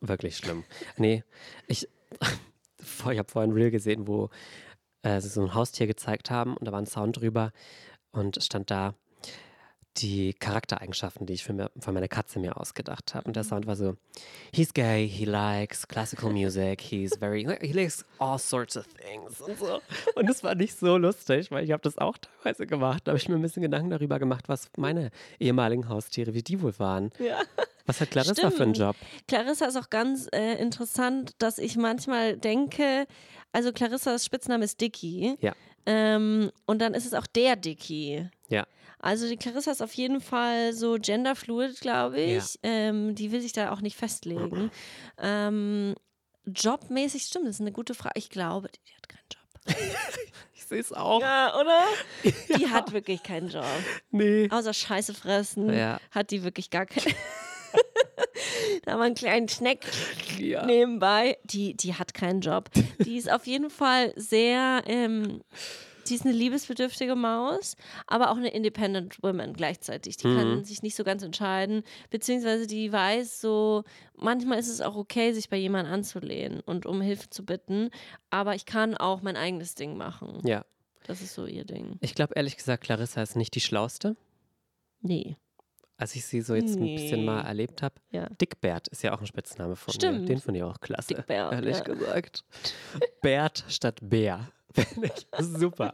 Wirklich schlimm. Nee, ich, (laughs) ich habe vorhin Reel gesehen, wo äh, so ein Haustier gezeigt haben und da war ein Sound drüber und es stand da die Charaktereigenschaften, die ich für, mir, für meine Katze mir ausgedacht habe. Und der Sound war so, he's gay, he likes classical music, he's very, he likes all sorts of things und so. Und das war nicht so lustig, weil ich habe das auch teilweise gemacht. Da habe ich mir ein bisschen Gedanken darüber gemacht, was meine ehemaligen Haustiere, wie die wohl waren. Ja. Was hat Clarissa für einen Stimmt. Job? Clarissa ist auch ganz äh, interessant, dass ich manchmal denke, also Clarissas Spitzname ist Dicky. Ja. Ähm, und dann ist es auch der Dicky. Ja. Also die Clarissa ist auf jeden Fall so genderfluid, glaube ich. Ähm, die will sich da auch nicht festlegen. ähm, jobmäßig stimmt, das ist eine gute Frage. Ich glaube, die, die hat keinen Job. (laughs) Ich sehe es auch. Ja, oder? (laughs) Die hat wirklich keinen Job. Nee. Außer Scheiße fressen Ja. hat die wirklich gar keinen. (laughs) da mal einen kleinen Schneck Ja. nebenbei. Die, die hat keinen Job. Die ist auf jeden Fall sehr, ähm, die ist eine liebesbedürftige Maus, aber auch eine Independent Woman gleichzeitig. Die kann sich nicht so ganz entscheiden, beziehungsweise die weiß so, manchmal ist es auch okay, sich bei jemandem anzulehnen und um Hilfe zu bitten, aber ich kann auch mein eigenes Ding machen. Ja. Das ist so ihr Ding. Ich glaube ehrlich gesagt, Clarissa ist nicht die Schlauste. Nee. Als ich sie so jetzt ein bisschen Nee. mal erlebt habe. Ja. Dickbert ist ja auch ein Spitzname von mir. Stimmt. Den finde ich auch klasse. Dickbert, Ehrlich ja. gesagt. (laughs) Bert statt Bär. (laughs) Finde ich super.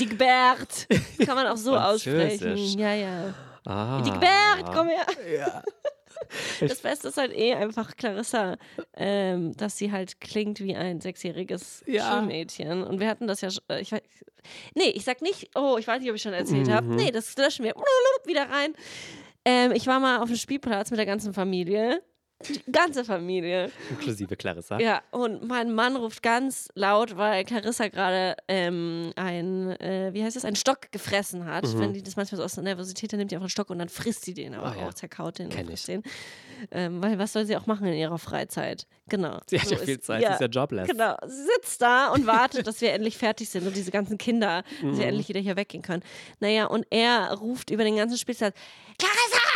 Digbert. Das kann man auch so aussprechen. Ja, ja. Ah. Digbert, komm her. Ja. (laughs) Das Beste ist halt eh einfach Clarissa, ähm, dass sie halt klingt wie ein sechsjähriges Ja. Schulmädchen. Und wir hatten das ja, äh, ich weiß, nee, ich sag nicht, oh, ich weiß nicht, ob ich schon erzählt habe. Mhm. Nee, das löschen wir wieder rein. Ähm, ich war mal auf dem Spielplatz mit der ganzen Familie. Die ganze Familie. Inklusive Clarissa. Ja, und mein Mann ruft ganz laut, weil Clarissa gerade ähm, ein, äh, wie heißt das, einen Stock gefressen hat. Wenn die das manchmal so aus der Nervosität, dann nimmt die einfach einen Stock und dann frisst sie den aber Mhm. Oh ja. auch, zerkaut den Kenn ich. den. Ähm, weil was soll sie auch machen in ihrer Freizeit? Genau. Sie hat So ja viel Zeit, sie ist ja jobless. Genau, sie sitzt da und wartet, dass wir endlich fertig sind und diese ganzen Kinder, dass Mhm. wir endlich wieder hier weggehen können. Naja, und er ruft über den ganzen Spielplatz, Clarissa!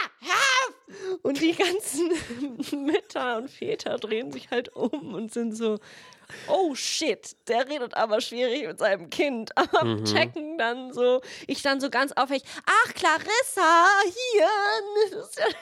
Und die ganzen (laughs) Mütter und Väter drehen sich halt um und sind so, oh shit, der redet aber schwierig mit seinem Kind. (laughs) Aber Mhm. checken dann so, ich dann so ganz aufrecht, ach Clarissa, hier. Ja (laughs)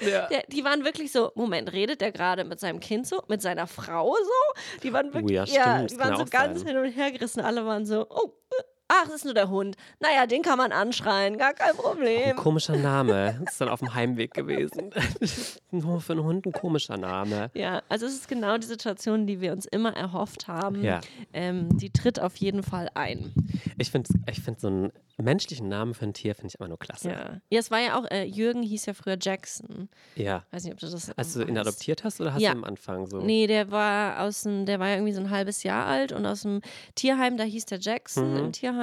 Ja. der, die waren wirklich so, Moment, redet der gerade mit seinem Kind so, mit seiner Frau so? Die waren wirklich, Oh ja, stimmt, die waren so ganz sein. hin und her gerissen. Alle waren so, oh, äh, ach, das ist nur der Hund. Naja, den kann man anschreien, gar kein Ein Problem. komischer Name. Ist dann auf dem Heimweg gewesen. (laughs) Nur für einen Hund ein komischer Name. Ja, also es ist genau die Situation, die wir uns immer erhofft haben. Ja. Ähm, die tritt auf jeden Fall ein. Ich finde ich find so einen menschlichen Namen für ein Tier finde ich immer nur klasse. Ja. ja, es war ja auch, äh, Jürgen hieß ja früher Jackson. Ja. Weiß nicht, ob du das Als du ihn adoptiert hast oder hast Ja. du am Anfang so? Nee, der war aus dem, der war ja irgendwie so ein halbes Jahr alt und aus dem Tierheim, da hieß der Jackson Mhm. im Tierheim.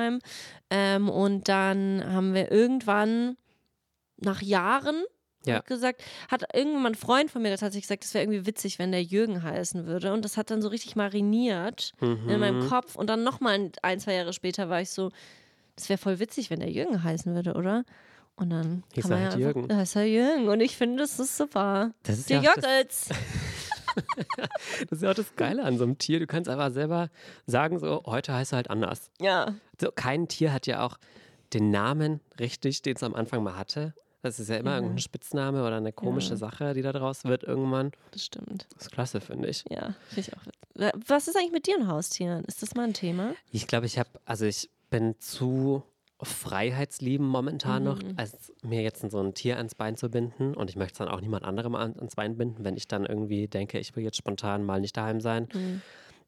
Ähm, und dann haben wir irgendwann nach Jahren Ja. hat gesagt, hat irgendwann ein Freund von mir tatsächlich gesagt, es wäre irgendwie witzig, wenn der Jürgen heißen würde. Und das hat dann so richtig mariniert in Mhm. meinem Kopf. Und dann nochmal ein, zwei Jahre später war ich so, das wäre voll witzig, wenn der Jürgen heißen würde, oder? Und dann Hieß er ja halt einfach, Jürgen. Da heißt er Jürgen. Und ich finde, das ist super. Das ist, Der ja Jockels. (laughs) das ist ja auch das Geile an so einem Tier. Du kannst einfach selber sagen, so, heute heißt er halt anders. Ja. So, kein Tier hat ja auch den Namen richtig, den es am Anfang mal hatte. Das ist ja immer Ja. irgendein Spitzname oder eine komische Ja. Sache, die da draus wird irgendwann. Das stimmt. Das ist klasse, finde ich. Ja, finde ich auch. Äh, Was ist eigentlich mit dir und Haustieren? Ist das mal ein Thema? Ich glaube, ich habe, also ich bin zu freiheitslieben momentan noch, Mhm. als mir jetzt so ein Tier ans Bein zu binden. Und ich möchte es dann auch niemand anderem an, ans Bein binden, wenn ich dann irgendwie denke, ich will jetzt spontan mal nicht daheim sein. Mhm.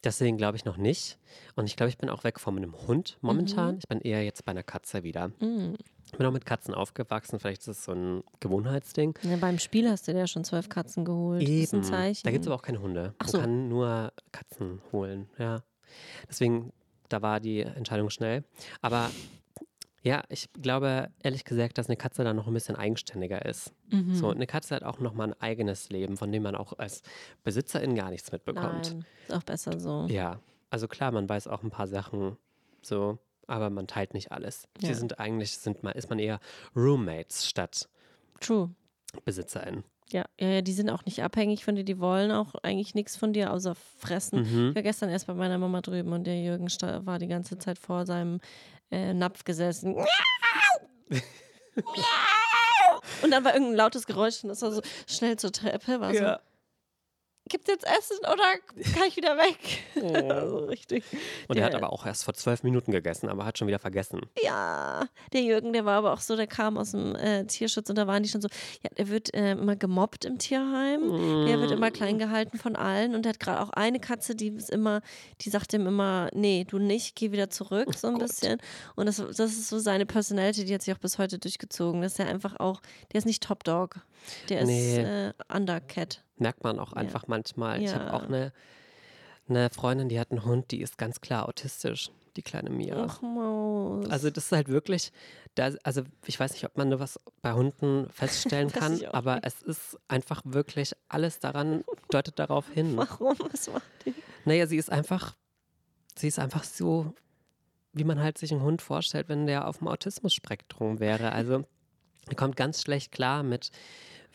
Deswegen glaube ich noch nicht. Und ich glaube, ich bin auch weg von einem Hund momentan. Ich bin eher jetzt bei einer Katze wieder. Mhm. Ich bin auch mit Katzen aufgewachsen. Vielleicht ist es so ein Gewohnheitsding. Ja, beim Spiel hast du dir ja schon zwölf Katzen geholt. Das ist ein Zeichen. Da gibt es aber auch keine Hunde. Ach Man so. kann nur Katzen holen, ja. Deswegen, da war die Entscheidung schnell. Aber ja, ich glaube ehrlich gesagt, dass eine Katze dann noch ein bisschen eigenständiger ist. Mhm. So, eine Katze hat auch nochmal ein eigenes Leben, von dem man auch als Besitzerin gar nichts mitbekommt. Nein, ist auch besser so. Ja, also klar, man weiß auch ein paar Sachen so, aber man teilt nicht alles. Sie Ja. sind eigentlich, sind man, ist man eher Roommates statt True. BesitzerInnen. Ja, ja, ja, die sind auch nicht abhängig von dir, die wollen auch eigentlich nichts von dir, außer fressen. Mhm. Ich war gestern erst bei meiner Mama drüben und der Jürgen war die ganze Zeit vor seinem äh, Napf gesessen. und dann war irgendein lautes Geräusch und ist er so schnell zur Treppe, war so, gibt's jetzt Essen oder kann ich wieder weg? (laughs) (laughs) so richtig. Und er hat Der- aber auch erst vor zwölf Minuten gegessen, aber hat schon wieder vergessen. Ja, der Jürgen, der war aber auch so, der kam aus dem äh, Tierschutz und da waren die schon so, ja, der wird äh, immer gemobbt im Tierheim, der wird immer klein gehalten von allen und der hat gerade auch eine Katze, die ist immer, die sagt ihm immer, nee, du nicht, geh wieder zurück, so ein Gott. bisschen. Und das, das ist so seine Personality, die hat sich auch bis heute durchgezogen. Das ist ja einfach auch, der ist nicht Top Dog, der Nee. ist äh, Undercat. Merkt man auch einfach manchmal. Ich habe Ja. auch eine, eine Freundin, die hat einen Hund, die ist ganz klar autistisch, die kleine Mia. Ach, Maus. Also das ist halt wirklich, da, also ich weiß nicht, ob man nur was bei Hunden feststellen (laughs) kann, aber nicht. es ist einfach wirklich, alles daran deutet darauf hin. (laughs) Warum? Was macht die? Naja, sie ist einfach, sie ist einfach so, wie man halt sich einen Hund vorstellt, wenn der auf dem Autismus-Spektrum wäre. Also er kommt ganz schlecht klar mit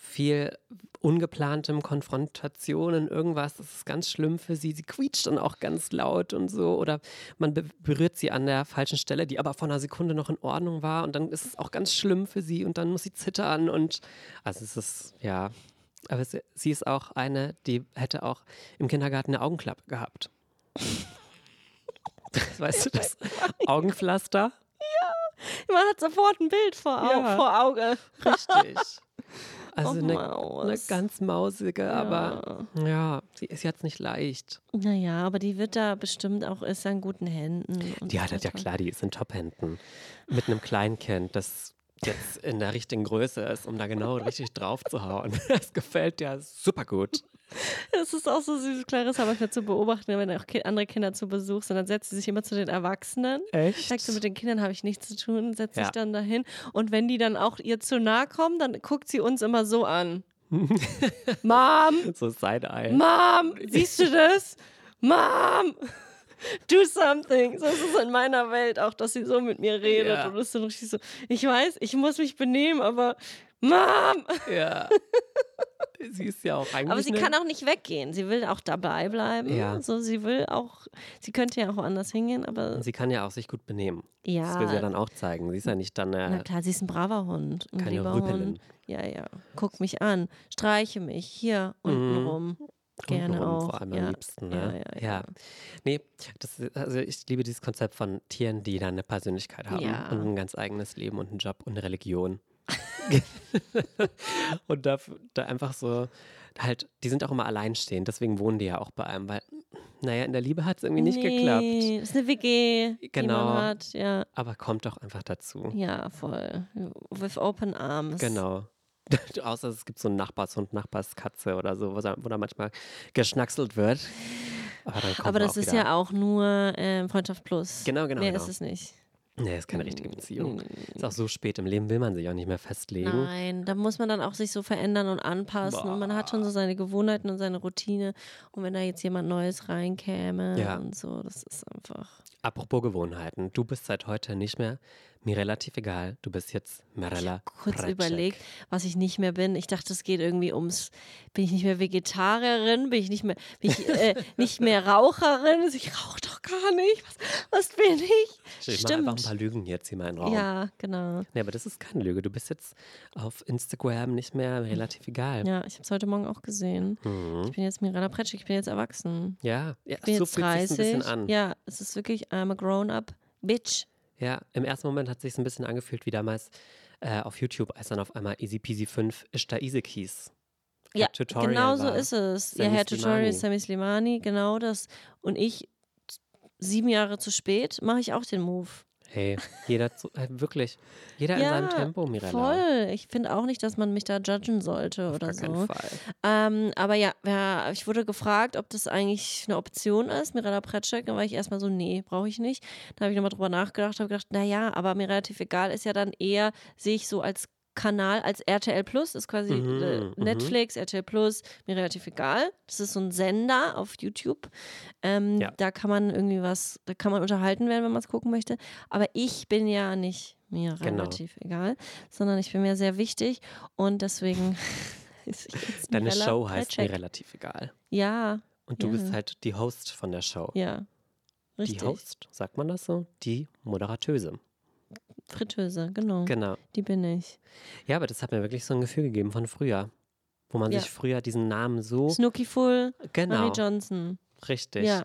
viel ungeplantem Konfrontationen, irgendwas. Das ist ganz schlimm für sie. Sie quietscht dann auch ganz laut und so. Oder man be berührt sie an der falschen Stelle, die aber vor einer Sekunde noch in Ordnung war. Und dann ist es auch ganz schlimm für sie und dann muss sie zittern. Und also es ist, ja. Aber sie, sie ist auch eine, die hätte auch im Kindergarten eine Augenklappe gehabt. (laughs) weißt du das? Augenpflaster? Man hat sofort ein Bild vor, Au Ja. vor Auge. Richtig. Also Och, eine, eine ganz mausige, aber ja, sie ist jetzt nicht leicht. Naja, aber die wird da bestimmt auch, ist ja in guten Händen. und Die hat so halt ja klar, die ist in Top-Händen. Mit einem Kleinkind, das jetzt in der richtigen Größe ist, um da genau richtig drauf zu hauen. (laughs) Das gefällt ja super gut. Es ist auch so süß, Clarissa manchmal zu beobachten, wenn auch andere Kinder zu Besuch sind. Dann setzt sie sich immer zu den Erwachsenen. Echt? Sagt so, mit den Kindern habe ich nichts zu tun, setzt Ja. sich dann dahin. Und wenn die dann auch ihr zu nahe kommen, dann guckt sie uns immer so an. (laughs) Mom, So Side-Eye. Mom, siehst du das? Mom, (laughs) do something. So ist es in meiner Welt auch, dass sie so mit mir redet. Ja. Und das ist dann richtig so, ich weiß, ich muss mich benehmen, aber Mom! Ja. (laughs) sie ist ja auch eigentlich. Aber sie kann auch nicht weggehen. Sie will auch dabei bleiben. Ja. So, sie will auch, sie könnte ja auch woanders hingehen, aber sie kann ja auch sich gut benehmen. ja. Das will sie ja dann auch zeigen. Sie ist ja nicht dann Na äh, klar, sie ist ein braver Hund. Ein keine lieber Rüpelin. Hund. Ja, ja. Guck mich an. Streiche mich. Hier, unten Mhm. Gerne auch. Vor allem ja. am liebsten. Ne? Ja, ja, ja. Nee, das, also ich liebe dieses Konzept von Tieren, die dann eine Persönlichkeit haben Ja. und ein ganz eigenes Leben und einen Job und eine Religion. (laughs) (laughs) und da, da einfach so, halt, die sind auch immer alleinstehend, deswegen wohnen die ja auch bei einem, weil, naja, in der Liebe hat es irgendwie nicht geklappt. Nee, ist eine WG, die Genau. man hat. Ja, Aber kommt doch einfach dazu. ja, voll. With open arms. Genau. (laughs) Außer es gibt so einen Nachbarshund, Nachbarskatze oder so, wo da, wo da manchmal geschnackselt wird. Aber, Aber das ist wieder. ja auch nur ähm, Freundschaft plus. Genau, genau, Mehr genau. ist es nicht. Nee, ist keine richtige Beziehung. Mm. Ist auch so spät im Leben, will man sich auch nicht mehr festlegen. Nein, da muss man dann auch sich so verändern und anpassen. Und man hat schon so seine Gewohnheiten und seine Routine. Und wenn da jetzt jemand Neues reinkäme Ja. und so, das ist einfach. Apropos Gewohnheiten, du bist seit heute nicht mehr mir relativ egal. Du bist jetzt Mirella. Kurz Pratschek. überlegt, was ich nicht mehr bin. Ich dachte, es geht irgendwie ums, bin ich nicht mehr Vegetarierin, bin ich nicht mehr, bin ich äh, (laughs) nicht mehr Raucherin? Also ich rauche doch gar nicht. Was, was bin ich? Ich mache einfach ein paar Lügen jetzt hier mal in den Raum. Ja, genau. Nee, aber das ist keine Lüge. Du bist jetzt auf Instagram nicht mehr relativ egal. Ja, ich habe es heute Morgen auch gesehen. Mhm. Ich bin jetzt Miranda Pretschik, ich bin jetzt erwachsen. Ja, ja Ich bin so jetzt fühlt sich ein 30. bisschen an. Ja, es ist wirklich, I'm a grown-up bitch. Ja, im ersten Moment hat sich ein bisschen angefühlt wie damals äh, auf YouTube, als dann auf einmal Easy Peasy 5 ist da Easy Keys. Ja, Tutorial genau so ist es. ja, Sammy Herr Tutorial, Slimani. Sammy Slimani, genau das. Und ich, sieben Jahre zu spät, mache ich auch den Move. Hey, jeder zu, äh, wirklich, jeder Ja, in seinem Tempo, Mirella. Voll. Ich finde auch nicht, dass man mich da judgen sollte Auf oder so. keinen Fall. Ähm, aber ja, ja, ich wurde gefragt, ob das eigentlich eine Option ist, Mirella Pretschek. Dann war ich erstmal so, nee, brauche ich nicht. Dann habe ich nochmal drüber nachgedacht, habe gedacht, naja, aber mir relativ egal ist ja dann eher, sehe ich so als Kanal, als RTL Plus, ist quasi Mhm, äh, mhm. Netflix, RTL Plus, mir relativ egal. Das ist so ein Sender auf YouTube. Ähm, Ja. Da kann man irgendwie was, da kann man unterhalten werden, wenn man es gucken möchte. Aber ich bin ja nicht mir Genau. relativ egal, sondern ich bin mir sehr wichtig und deswegen (laughs) ist Deine Show heißt mir relativ egal. Ja, Und du Ja. bist halt die Host von der Show. ja. Richtig. Die Host, sagt man das so? Die Moderatöse. Fritteuse, genau. Genau. Die bin ich. Ja, aber das hat mir wirklich so ein Gefühl gegeben von früher. Wo man Ja. sich früher diesen Namen so. Snooki Full, Genau, Marie Johnson. richtig. Ja.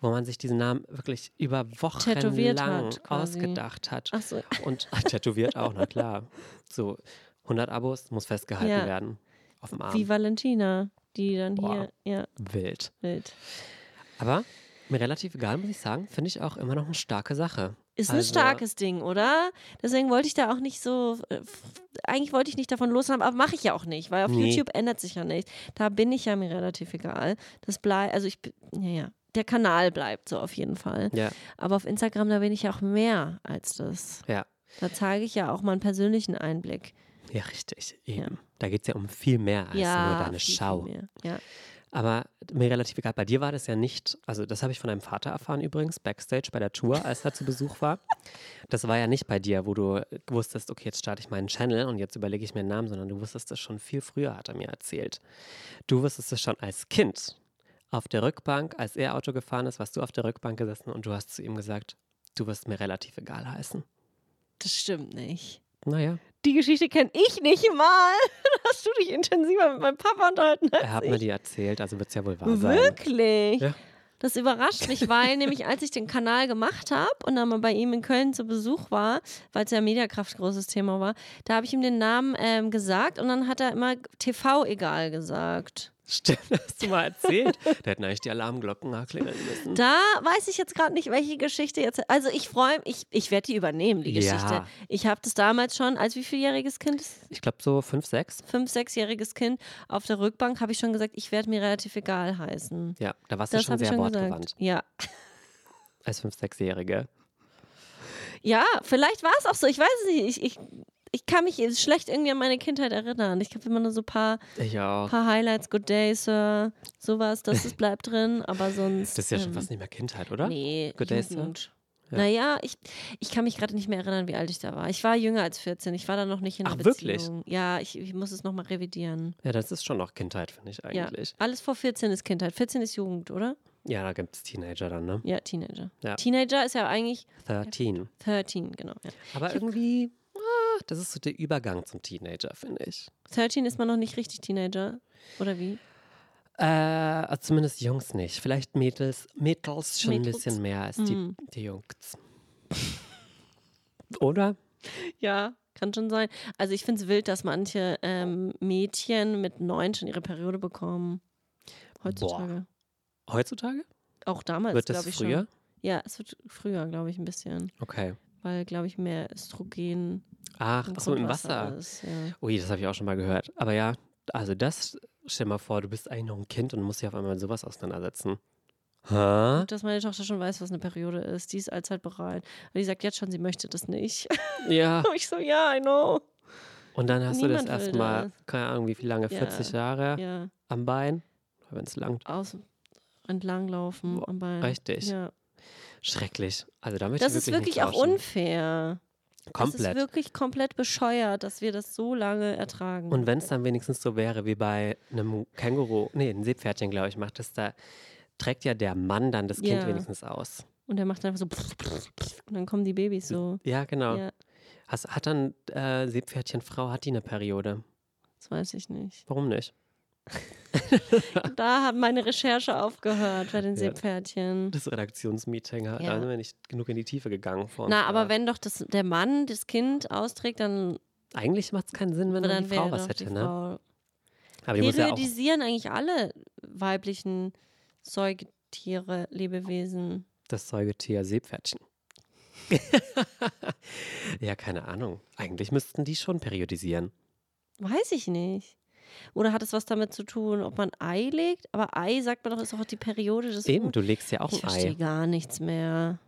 Wo man sich diesen Namen wirklich über Wochen Tätowiert lang hat, ausgedacht hat. Ach so. Und (laughs) tätowiert auch, na klar. So 100 Abos muss festgehalten Ja. werden. Auf dem Arm. Wie Valentina, die dann Boah. hier, ja, Wild. wild. Aber mir relativ egal, muss ich sagen, finde ich auch immer noch eine starke Sache. Ist ein Also- starkes Ding, oder? Deswegen wollte ich da auch nicht so, äh, eigentlich wollte ich nicht davon loslassen, aber mache ich ja auch nicht, weil auf Nee. YouTube ändert sich ja nichts. Da bin ich ja mir relativ egal. Das bleibt, also ich, bin- ja, ja, der Kanal bleibt so auf jeden Fall. Ja, Aber auf Instagram, da bin ich ja auch mehr als das. ja. Da zeige ich ja auch mal einen persönlichen Einblick. Ja, richtig. Eben. Da geht es ja um viel mehr als ja, nur deine viel, Schau. Viel. Ja. Aber mir relativ egal. Bei dir war das ja nicht, also das habe ich von deinem Vater erfahren übrigens, backstage bei der Tour, als er zu Besuch war. Das war ja nicht bei dir, wo du wusstest, okay, jetzt starte ich meinen Channel und jetzt überlege ich mir einen Namen, sondern du wusstest das schon viel früher, hat er mir erzählt. Du wusstest es schon als Kind auf der Rückbank, als er Auto gefahren ist, warst du auf der Rückbank gesessen und du hast zu ihm gesagt, du wirst mir relativ egal heißen. Das stimmt nicht. Naja, Die Geschichte kenne ich nicht mal. (laughs) Hast du dich intensiver mit meinem Papa unterhalten als er hat ich? mir die erzählt, also wird es ja wohl wahr sein. Wirklich? Ja. Das überrascht mich, weil nämlich als ich den Kanal gemacht habe und dann mal bei ihm in Köln zu Besuch war, weil es ja Mediakraft großes Thema war, da habe ich ihm den Namen ähm, gesagt und dann hat er immer TV egal gesagt. Stimmt, hast du mal erzählt. da hätten eigentlich die Alarmglocken klingeln müssen. Da weiß ich jetzt gerade nicht, welche Geschichte jetzt. Also ich freue mich, ich, ich werde die übernehmen, die Ja. Geschichte. Ich habe das damals schon als wie vieljähriges Kind? Ich glaube so fünf, sechs. Fünf, sechsjähriges Kind auf der Rückbank habe ich schon gesagt, ich werde mir relativ egal heißen. Ja, da warst du Das schon habe ich sehr schon wortgewandt gesagt. Ja. als fünf, sechsjährige. Ja, vielleicht war es auch so. Ich weiß es nicht. Ich, ich, ich kann mich schlecht irgendwie an meine Kindheit erinnern. Ich habe immer nur so ein paar, Ich paar Highlights, Good Day, Sir, sowas, das, das bleibt drin, aber sonst. Das ist ja schon ähm, fast nicht mehr Kindheit, oder? Nee, Good Day, Sir? Jugend. Ja. Naja, ich, ich kann mich gerade nicht mehr erinnern, wie alt ich da war. Ich war jünger als 14. Ich war da noch nicht in einer Ach, wirklich? Beziehung. Ja, ich, ich muss es nochmal revidieren. Ja, das ist schon noch Kindheit, finde ich eigentlich. Ja, alles vor 14 ist Kindheit. 14 ist Jugend, oder? Ja, da gibt es Teenager dann, ne? Ja, Teenager. Ja. Teenager ist ja eigentlich 13. 13, genau. Ja. Aber irgendwie, ah, das ist so der Übergang zum Teenager, finde ich. 13 ist man noch nicht richtig Teenager. Oder wie? Äh, also zumindest Jungs nicht. Vielleicht Mädels, Mädels schon Mädels? ein bisschen mehr als die, Mhm. die Jungs. (laughs) Oder? Ja, kann schon sein. Also ich finde es wild, dass manche ähm, Mädchen mit neun schon ihre Periode bekommen. Heutzutage. Heutzutage? Auch damals, Wird das glaube ich früher? schon. Ja, es wird früher, glaube ich, ein bisschen. Okay. Weil, glaube ich, mehr Östrogen Ach, so, im Wasser. ist. Ja. Ui, das habe ich auch schon mal gehört. Aber ja, also das, stell mal vor, du bist eigentlich noch ein Kind und musst dich auf einmal mit sowas auseinandersetzen. Hä? Dass meine Tochter schon weiß, was eine Periode ist. Die ist allzeit bereit. Und die sagt jetzt schon, sie möchte das nicht. (laughs) Ja. Und ich so, ja, I know. Und dann hast du das Niemand erstmal, keine Ahnung, wie viel lange, Ja. 40 Jahre Ja, am Bein, wenn es langt. aus, entlanglaufen Boah, am Bein. richtig. Ja. Schrecklich. Also da möchte Das ist wirklich wirklich nicht auch tauschen. Unfair. Das Komplett. ist wirklich komplett bescheuert, dass wir das so lange ertragen. Und wenn es dann wenigstens so wäre wie bei einem Känguru, nee, ein Seepferdchen, glaube ich, macht das da, trägt ja der Mann dann das Kind Ja. wenigstens aus. Und der macht einfach so und dann kommen die Babys so. Ja, genau. Ja, Has, hat dann äh, Seepferdchenfrau, hat die eine Periode? das weiß ich nicht. Warum nicht? (laughs) Da hat meine Recherche aufgehört bei den Ja. Seepferdchen. Das Redaktionsmeeting, da Ja. sind wir nicht genug in die Tiefe gegangen. Vor Na, aber wenn doch das, der Mann das Kind austrägt, dann, Eigentlich macht es keinen Sinn, wenn dann, dann die Frau was hätte, ne? Frau. Aber die muss ja. Periodisieren eigentlich alle weiblichen Säugetiere, Lebewesen. Das Säugetier Seepferdchen. (laughs) ja, keine Ahnung. Eigentlich müssten die schon periodisieren. Weiß ich nicht. Oder hat es was damit zu tun, ob man Ei legt? Aber Ei, sagt man doch, ist auch die Periode des Eben, du legst ja auch Ich ein verstehe Ei. gar nichts mehr.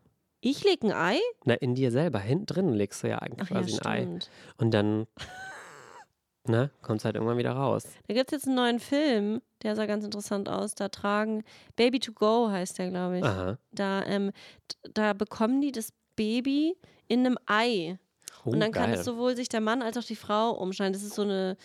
Ich lege ein Ei? Na, in dir selber, hinten drin legst du ja eigentlich Ach ja, quasi ein Ei. Und dann, (laughs) ne, kommt es halt irgendwann wieder raus. Da gibt es jetzt einen neuen Film, der sah ganz interessant aus. Da tragen, Baby to Go heißt der, glaube ich. Aha. Da, ähm, da bekommen die das Baby in einem Ei. Oh, Und dann kann geil. es sowohl sich der Mann als auch die Frau umschneiden. Das ist so eine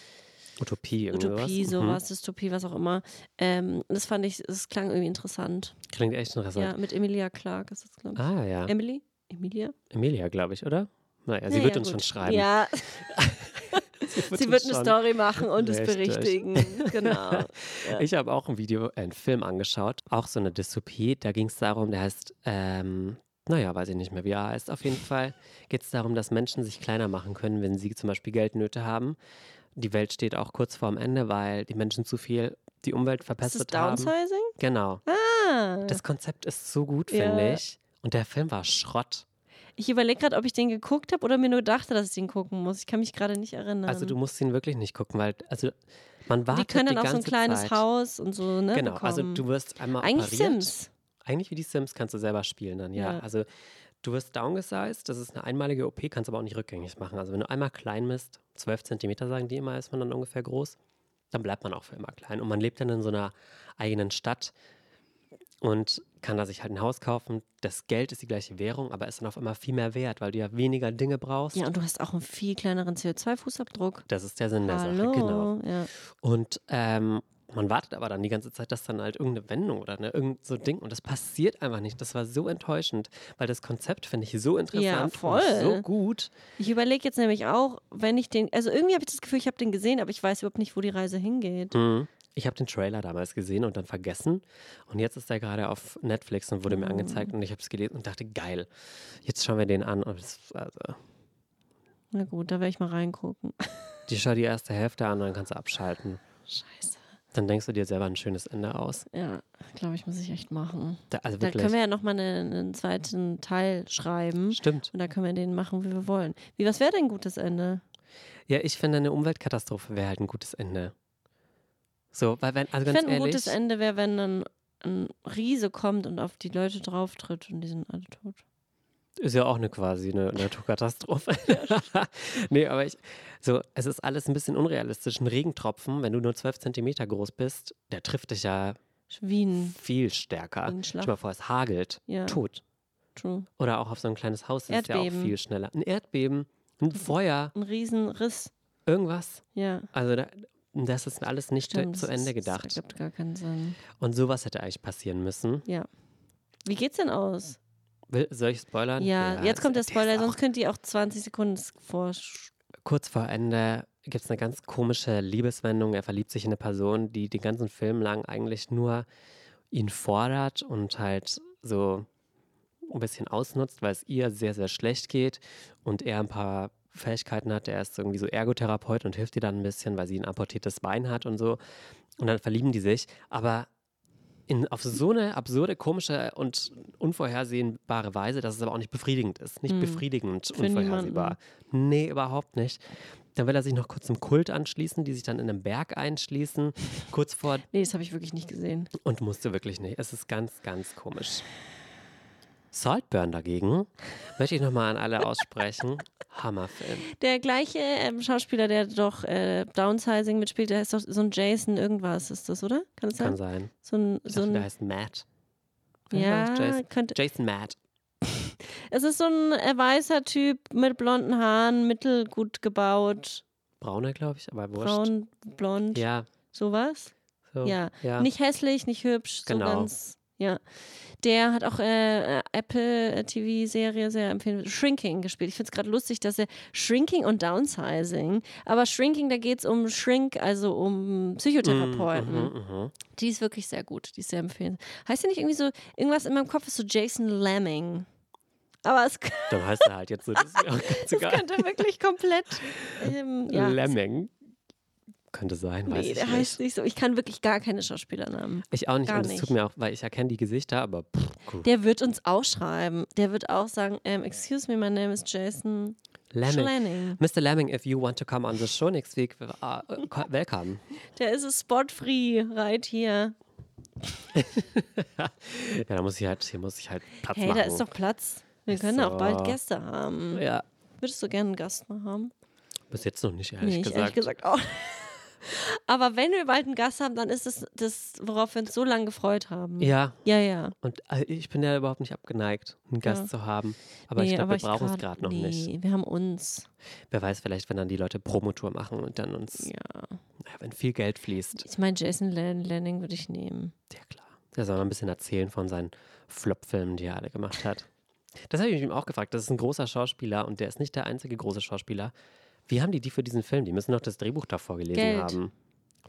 Utopie, Utopie, sowas. Mhm. sowas, Dystopie, was auch immer. Ähm, das fand ich, das klang irgendwie interessant. Klingt echt interessant. Ja, mit Emilia Clarke ist das, glaube ich. Ah, ja. Emily? Emilia? Emilia, glaube ich, oder? Naja, sie Ja, wird uns gut. schon schreiben. Ja, (laughs) sie sie uns wird eine Story machen und es Richtig. berichtigen. Genau. Ja. (laughs) Ich habe auch ein Video, äh, einen Film angeschaut, auch so eine Dystopie. Da ging es darum, der heißt, ähm, naja, weiß ich nicht mehr, wie er heißt. Auf jeden Fall geht es darum, dass Menschen sich kleiner machen können, wenn sie zum Beispiel Geldnöte haben. Die Welt steht auch kurz vorm Ende, weil die Menschen zu viel die Umwelt Ist das verpestet haben. Downsizing? Genau. Ah. Das Konzept ist so gut, Ja. finde ich. Und der Film war Schrott. Ich überlege gerade, ob ich den geguckt habe oder mir nur dachte, dass ich den gucken muss. Ich kann mich gerade nicht erinnern. Also du musst ihn wirklich nicht gucken, weil also man die wartet können die dann auch so ein kleines Zeit. Haus und so, ne? Genau, bekommen. also du wirst einmal Eigentlich operiert. Sims. Eigentlich wie die Sims kannst du selber spielen dann, ja. Ja. Also du wirst downgesized, das ist eine einmalige OP, kannst aber auch nicht rückgängig machen. Also wenn du einmal klein bist, 12 Zentimeter sagen die immer, ist man dann ungefähr groß, dann bleibt man auch für immer klein. Und man lebt dann in so einer eigenen Stadt und kann da sich halt ein Haus kaufen. Das Geld ist die gleiche Währung, aber ist dann auf einmal viel mehr wert, weil du ja weniger Dinge brauchst. Ja, und du hast auch einen viel kleineren CO2-Fußabdruck. Das ist der Sinn der Hallo. Sache, genau. Ja. Und ähm, man wartet aber dann die ganze Zeit, dass dann halt irgendeine Wendung oder ne, irgend so Ding und das passiert einfach nicht. Das war so enttäuschend, weil das Konzept finde ich so interessant voll. und so gut. Ich überlege jetzt nämlich auch, wenn ich den, also irgendwie habe ich das Gefühl, ich habe den gesehen, aber ich weiß überhaupt nicht, wo die Reise hingeht. Mhm. Ich habe den Trailer damals gesehen und dann vergessen und jetzt ist er gerade auf Netflix und wurde mir angezeigt und ich habe es gelesen und dachte, geil, jetzt schauen wir den an also, Na gut, da werde ich mal reingucken. die schau die erste Hälfte an und dann kannst du abschalten. Scheiße. Dann denkst du dir selber ein schönes Ende aus. Ja, glaube ich, muss ich echt machen. Da, also Da können wir ja nochmal einen, einen zweiten Teil schreiben. Stimmt. Und da können wir den machen, wie wir wollen. Wie, was wäre denn ein gutes Ende? Ja, ich finde, eine Umweltkatastrophe wäre halt ein gutes Ende. So, weil wenn, also Ich ganz finde, ein ehrlich, gutes Ende wäre, wenn dann ein Riese kommt und auf die Leute drauftritt und die sind alle tot. Ist ja auch eine quasi eine (laughs) Naturkatastrophe. (laughs) nee, aber ich, so, es ist alles ein bisschen unrealistisch. Ein Regentropfen, wenn du nur 12 Zentimeter groß bist, der trifft dich ja Wie ein, viel stärker. Stell mal vor, es hagelt. ja. Tot. true. Oder auch auf so ein kleines Haus ist ja auch viel schneller. Ein Erdbeben, ein Feuer, Ein Riesenriss. irgendwas. Ja. Also da, das ist alles nicht Stimmt, zu das- Ende Das gedacht. ergibt gar keinen Sinn. Und sowas hätte eigentlich passieren müssen. Ja. Wie geht's denn aus? Will, soll ich spoilern? Ja, jetzt kommt der Spoiler, sonst könnt ihr auch 20 Sekunden vor. kurz vor Ende gibt es eine ganz komische Liebeswendung. Er verliebt sich in eine Person, die den ganzen Film lang eigentlich nur ihn fordert und halt so ein bisschen ausnutzt, weil es ihr sehr, sehr schlecht geht und er ein paar Fähigkeiten hat. Er ist irgendwie so Ergotherapeut und hilft ihr dann ein bisschen, weil sie ein amputiertes Bein hat und so. Und dann verlieben die sich. Aber in, auf so eine absurde, komische und unvorhersehbare Weise, dass es aber auch nicht befriedigend ist. Nicht Hm. befriedigend, Für unvorhersehbar. Nee, überhaupt nicht. Dann will er sich noch kurz einem Kult anschließen, die sich dann in einem Berg einschließen, kurz vor Nee, das habe ich wirklich nicht gesehen. und musste wirklich nicht. Es ist ganz, ganz komisch. Saltburn dagegen, möchte ich nochmal an alle aussprechen. (laughs) Hammerfilm. Der gleiche ähm, Schauspieler, der doch äh, Downsizing mitspielt, der ist doch so ein Jason irgendwas, ist das, oder? Kann es Kann sein? sein. So ein, so dachte, der ein heißt Matt. Ja, das? Jason, könnte. Jason Matt. (laughs) Es ist so ein äh, weißer Typ mit blonden Haaren, mittelgut gebaut, Brauner, glaube ich, aber wurscht. braun, blond, Ja, sowas. so. Ja. ja. Nicht hässlich, nicht hübsch, so Genau. ganz. Ja. Der hat auch äh, äh, Apple TV-Serie sehr empfehlen. Shrinking gespielt. Ich finde es gerade lustig, dass er Shrinking und Downsizing, aber Shrinking, da geht es um Shrink, also um Psychotherapeuten. Mhm, mhm. Die ist wirklich sehr gut, die ist sehr empfehlen. Heißt ja nicht irgendwie so, irgendwas in meinem Kopf ist so Jason Lemming. Aber es, Dann heißt er halt jetzt so, das (laughs) egal. könnte wirklich komplett. Ähm, ja. Lemming. Könnte sein, weiß Nee, ich der nicht. heißt nicht so. Ich kann wirklich gar keine Schauspielernamen. Ich auch nicht. gar und es tut mir auch, weil ich erkenne die Gesichter, aber pff, cool. Der wird uns auch schreiben. Der wird auch sagen, ähm, excuse me, my name is Jason Lemming. Schlanning. Mr. Lemming, if you want to come on the show next week, uh, (laughs) welcome. Der ist es spot-free, right hier. (laughs) Ja, da muss ich halt, hier muss ich halt Platz Hey, machen. da ist doch Platz. Wir können so. auch bald Gäste haben. ja, Würdest du gerne einen Gast mal haben? bis jetzt noch nicht, ehrlich nee, gesagt. ehrlich gesagt auch. Aber wenn wir bald einen Gast haben, dann ist es das, worauf wir uns so lange gefreut haben. Ja, Ja, ja. und äh, ich bin ja überhaupt nicht abgeneigt, einen Gast Ja. zu haben. Aber nee, ich glaube, wir brauchen es gerade noch nee, nicht. wir haben uns. Wer weiß, vielleicht, wenn dann die Leute Promotour machen und dann uns, Ja. naja, wenn viel Geld fließt. Ich meine, Jason Lan- Lanning würde ich nehmen. Ja, klar. Der soll mal ein bisschen erzählen von seinen Flop-Filmen, die er alle gemacht hat. Das habe ich mich auch gefragt. Das ist ein großer Schauspieler und der ist nicht der einzige große Schauspieler. Wie haben die die für diesen Film? Die müssen doch das Drehbuch davor gelesen Geld. haben.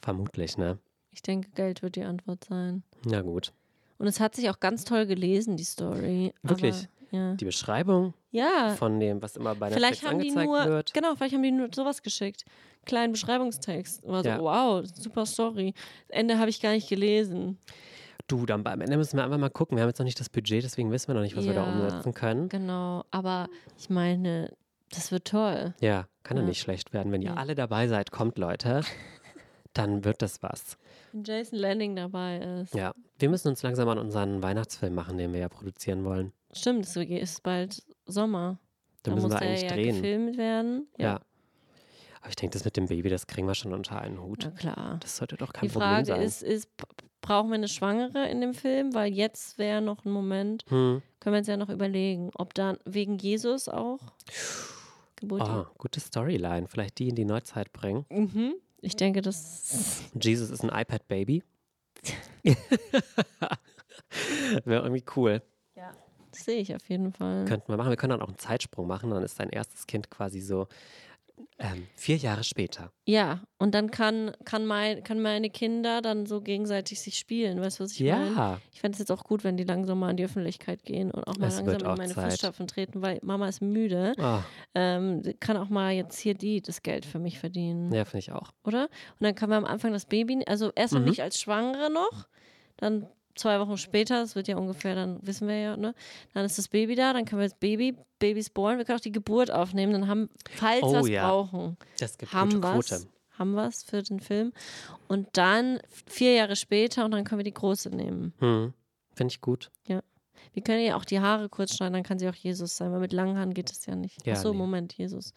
Vermutlich, ne? Ich denke, Geld wird die Antwort sein. Na gut. Und es hat sich auch ganz toll gelesen, die Story. Wirklich? Aber, ja. Die Beschreibung ja. von dem, was immer bei Netflix angezeigt nur, wird. genau, vielleicht haben die nur sowas geschickt. Kleinen Beschreibungstext. War so, Ja. wow, super Story. Ende habe ich gar nicht gelesen. Du, dann beim Ende müssen wir einfach mal gucken. Wir haben jetzt noch nicht das Budget, deswegen wissen wir noch nicht, was wir da Ja. umsetzen können. Genau, aber ich meine, das wird toll. Ja, kann ja Ja. nicht schlecht werden. Wenn ihr alle dabei seid, kommt Leute, (laughs) dann wird das was. Wenn Jason Landing dabei ist. Ja, wir müssen uns langsam an unseren Weihnachtsfilm machen, den wir ja produzieren wollen. Stimmt, es ist bald Sommer. Den da müssen muss wir eigentlich ja drehen. gefilmt werden. Ja. Aber ich denke, das mit dem Baby, das kriegen wir schon unter einen Hut. Na klar. Das sollte doch kein Die Problem Frage sein. ist, ist, p- brauchen wir eine Schwangere in dem Film? Weil jetzt wäre noch ein Moment, hm. können wir uns ja noch überlegen, ob dann wegen Jesus auch Geburt. Ah, gute Storyline. Vielleicht die in die Neuzeit bringen. Mhm. Ich denke, das Jesus ist ein iPad-Baby. (laughs) Wäre irgendwie cool. das sehe ich auf jeden Fall. Könnten wir machen. Wir können dann auch einen Zeitsprung machen. Dann ist dein erstes Kind quasi so ähm, vier Jahre später. Ja, und dann kann, kann, mein, kann meine Kinder dann so gegenseitig sich spielen. Weißt du, was ich meine? Ja. Ich fände es jetzt auch gut, wenn die langsam mal in die Öffentlichkeit gehen und auch mal Es langsam auch in meine Zeit. Fußstapfen treten, weil Mama ist müde. Ah, Ähm, kann auch mal jetzt hier die das Geld für mich verdienen, ja, finde ich auch. oder? Und dann können wir am Anfang das Baby, also erstmal Mhm. nicht als Schwangere noch, dann zwei Wochen später, das wird ja ungefähr, dann wissen wir ja, ne? Dann ist das Baby da, dann können wir das Baby, Babys bohren, wir können auch die Geburt aufnehmen, dann haben, falls Oh wir es ja. brauchen, Das gibt haben es. Haben wir es für den Film. Und dann vier Jahre später und dann können wir die große nehmen. Hm. Finde ich gut. Wir können ja auch die Haare kurz schneiden, dann kann sie auch Jesus sein, weil mit langen Haaren geht es ja nicht. Ja, Ach so, nee. Moment, Jesus.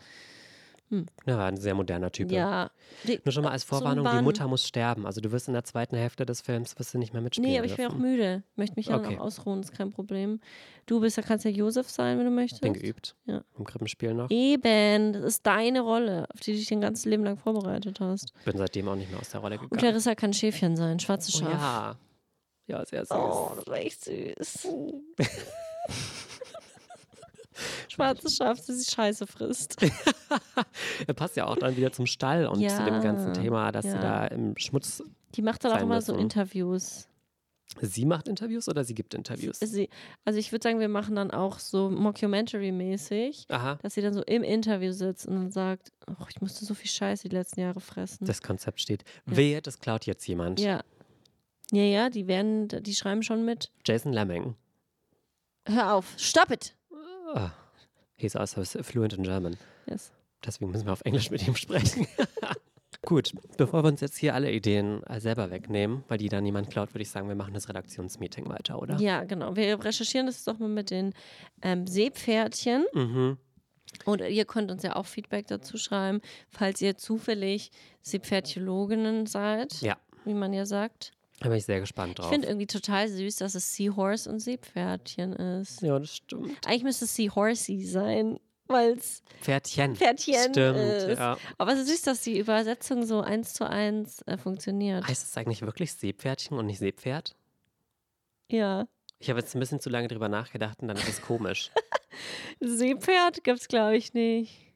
Hm. Ja, war ein sehr moderner Typ. Ja. Die- Nur schon mal als Vorwarnung, die. Mutter muss sterben. Also du wirst in der zweiten Hälfte des Films wirst du nicht mehr mitspielen Nee, aber ich bin auch müde. Ich möchte mich ja Okay. noch ausruhen, ist kein Problem. Du bist ja, kannst ja Josef sein, wenn du möchtest. Bin geübt. Ja. Im Krippenspiel noch. Eben, das ist deine Rolle, auf die du dich dein ganzes Leben lang vorbereitet hast. Bin seitdem auch nicht mehr aus der Rolle Und gegangen. Clarissa kann Schäfchen sein, schwarzes Oh, Schaf. ja. Ja, sehr süß. Oh, das war echt süß. (laughs) Schwarzes Schaf, das die Scheiße frisst. (laughs) Er passt ja auch dann wieder zum Stall und zu dem ganzen Ja, Thema, dass sie ja. da im Schmutz. Die macht dann auch immer so. Interviews. Sie macht Interviews oder sie gibt Interviews? Sie, also ich würde sagen, wir machen dann auch so Mockumentary-mäßig, dass sie dann so im Interview sitzt und dann sagt, oh, ich musste so viel Scheiße die letzten Jahre fressen. Das Konzept steht. Ja. Wehe, das klaut jetzt jemand. ja. Ja, ja, die werden, die schreiben schon mit. Jason Lemming. Hör auf, stop it! Oh, he's also fluent in German. Yes. Deswegen müssen wir auf Englisch mit ihm sprechen. (laughs) Gut, bevor wir uns jetzt hier alle Ideen äh, selber wegnehmen, weil die dann niemand klaut, würde ich sagen, wir machen das Redaktionsmeeting weiter, oder? Ja, genau. Wir recherchieren das doch mal mit den ähm, Seepferdchen. Mhm. Und ihr könnt uns ja auch Feedback dazu schreiben, falls ihr zufällig Seepferdchologinnen seid, Ja, wie man ja sagt. Da bin ich sehr gespannt Ich drauf. finde irgendwie total süß, dass es Seahorse und Seepferdchen ist. ja, das stimmt. Eigentlich müsste es Seahorsey sein, weil es Pferdchen. Pferdchen Stimmt, ist. ja. Aber es ist süß, dass die Übersetzung so eins zu eins äh, funktioniert. Heißt es eigentlich wirklich Seepferdchen und nicht Seepferd? Ja. Ich habe jetzt ein bisschen zu lange drüber nachgedacht und dann ist es komisch. (laughs) Seepferd gibt es, glaube ich, nicht.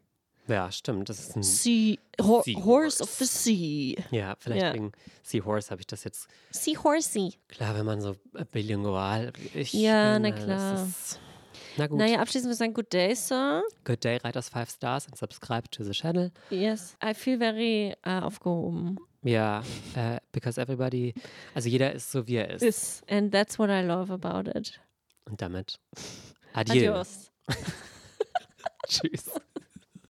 Ja, stimmt. Das ist ein. Sea, Ho Seahorse. Horse of the Sea. Ja, vielleicht Ja. wegen Seahorse habe ich das jetzt. Seahorsey. Klar, wenn man so äh, bilingual. Ich Ja, bin, na äh, klar. Ist, na gut. Naja, abschließend wir sagen Good Day, Sir. Good day, write us five stars and subscribe to the channel. Yes, I feel very äh, aufgehoben. Ja, äh, because everybody, also jeder ist so wie er ist. Is. And that's what I love about it. Und damit. (laughs) Adieu. Adios. (laughs) Tschüss.